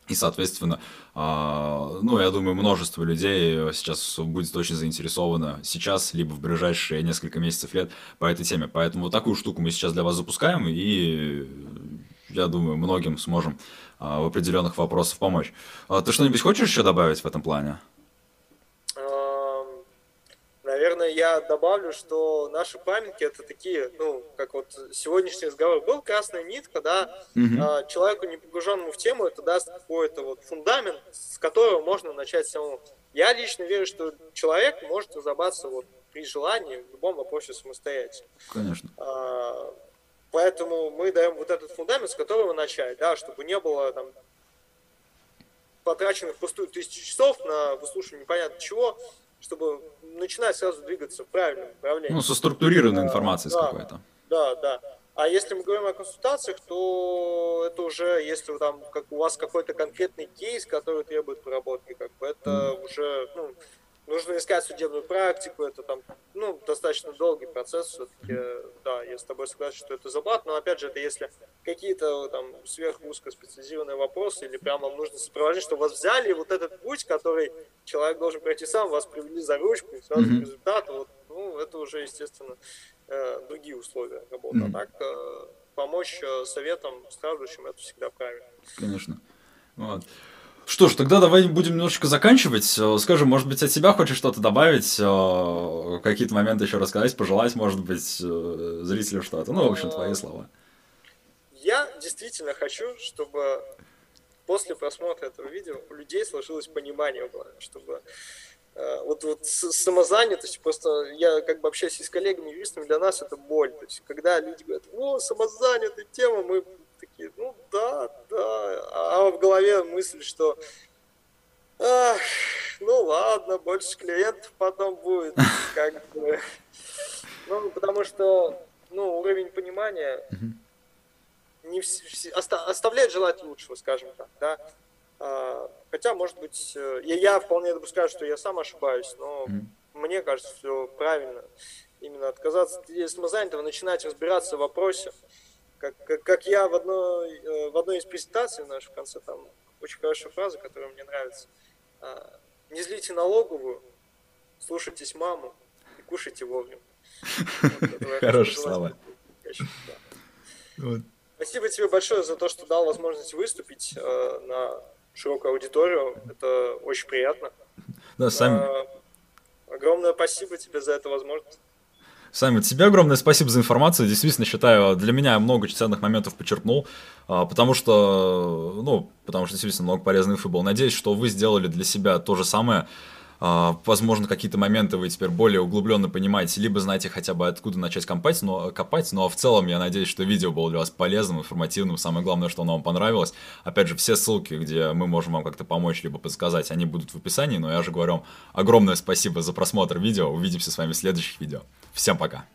И, соответственно, а, ну, я думаю, множество людей сейчас будет очень заинтересовано сейчас, либо в ближайшие несколько месяцев лет по этой теме. Поэтому вот такую штуку мы сейчас для вас запускаем, и я думаю, многим сможем а, в определенных вопросах помочь. А ты что-нибудь хочешь еще добавить в этом плане? Наверное, я добавлю, что наши памятки это такие, ну, как вот сегодняшний разговор был, красная нитка, да, mm-hmm. человеку, не погруженному в тему, это даст какой-то вот фундамент, с которого можно начать самому. Я лично верю, что человек может разобраться вот при желании в любом вопросе самостоятельно. Конечно. А, поэтому мы даем вот этот фундамент, с которого начать, да, чтобы не было там потраченных пустую тысячи часов на выслушивание непонятно чего, чтобы начинать сразу двигаться в правильном направлении. Ну, со структурированной информацией да, какой-то. Да, да. А если мы говорим о консультациях, то это уже, если там как у вас какой-то конкретный кейс, который требует проработки, как бы это mm. уже ну, нужно искать судебную практику, это там, ну, достаточно долгий процесс, все-таки, да, я с тобой согласен, что это заблат, но опять же, это если какие-то там сверхузкоспециализированные вопросы, или прямо вам нужно сопровождать, что вас взяли, и вот этот путь, который человек должен пройти сам, вас привели за ручку, и сразу mm-hmm. к результату, вот, ну, это уже, естественно, э, другие условия работы. Mm-hmm. А так, э, помочь э, советам страждущим, это всегда правильно. Конечно. Вот. Что ж, тогда давай будем немножечко заканчивать. Э, скажи, может быть, от себя хочешь что-то добавить, э, какие-то моменты еще рассказать, пожелать, может быть, э, зрителям что-то. Ну, в общем, твои слова. Я действительно хочу, чтобы после просмотра этого видео у людей сложилось понимание, чтобы вот, вот самозанятость, просто я как бы общаюсь с коллегами юристами, для нас это боль. То есть, когда люди говорят, о, самозанятая тема, мы такие, ну да, да, а в голове мысль, что ах, ну ладно, больше клиентов потом будет, как бы, ну, потому что, ну, уровень понимания не вс- оста- оставляет желать лучшего, скажем так, да, а, хотя, может быть, э, я, я вполне допускаю, что я сам ошибаюсь, но мне кажется, все правильно. Именно отказаться. От идеи самозанятого, начинать разбираться в вопросе, как, как, как я в одной, э, в одной из презентаций нашей в конце, там очень хорошая фраза, которая мне нравится. А, Не злите налоговую, слушайтесь маму и кушайте вовремя. Хорошие слова. Спасибо тебе большое за то, что дал возможность выступить э, на широкую аудиторию. Это очень приятно. Да, сами. А, огромное спасибо тебе за эту возможность. Сами тебе огромное спасибо за информацию. Действительно, считаю, для меня много ценных моментов почерпнул, а, потому что, ну, потому что действительно много полезной инфы было. Надеюсь, что вы сделали для себя то же самое. А, возможно, какие-то моменты вы теперь более углубленно понимаете, либо знаете хотя бы откуда начать копать, но, копать, но в целом я надеюсь, что видео было для вас полезным, информативным. Самое главное, что оно вам понравилось. Опять же, все ссылки, где мы можем вам как-то помочь, либо подсказать, они будут в описании. Но я же говорю огромное спасибо за просмотр видео. Увидимся с вами в следующих видео. Всем пока!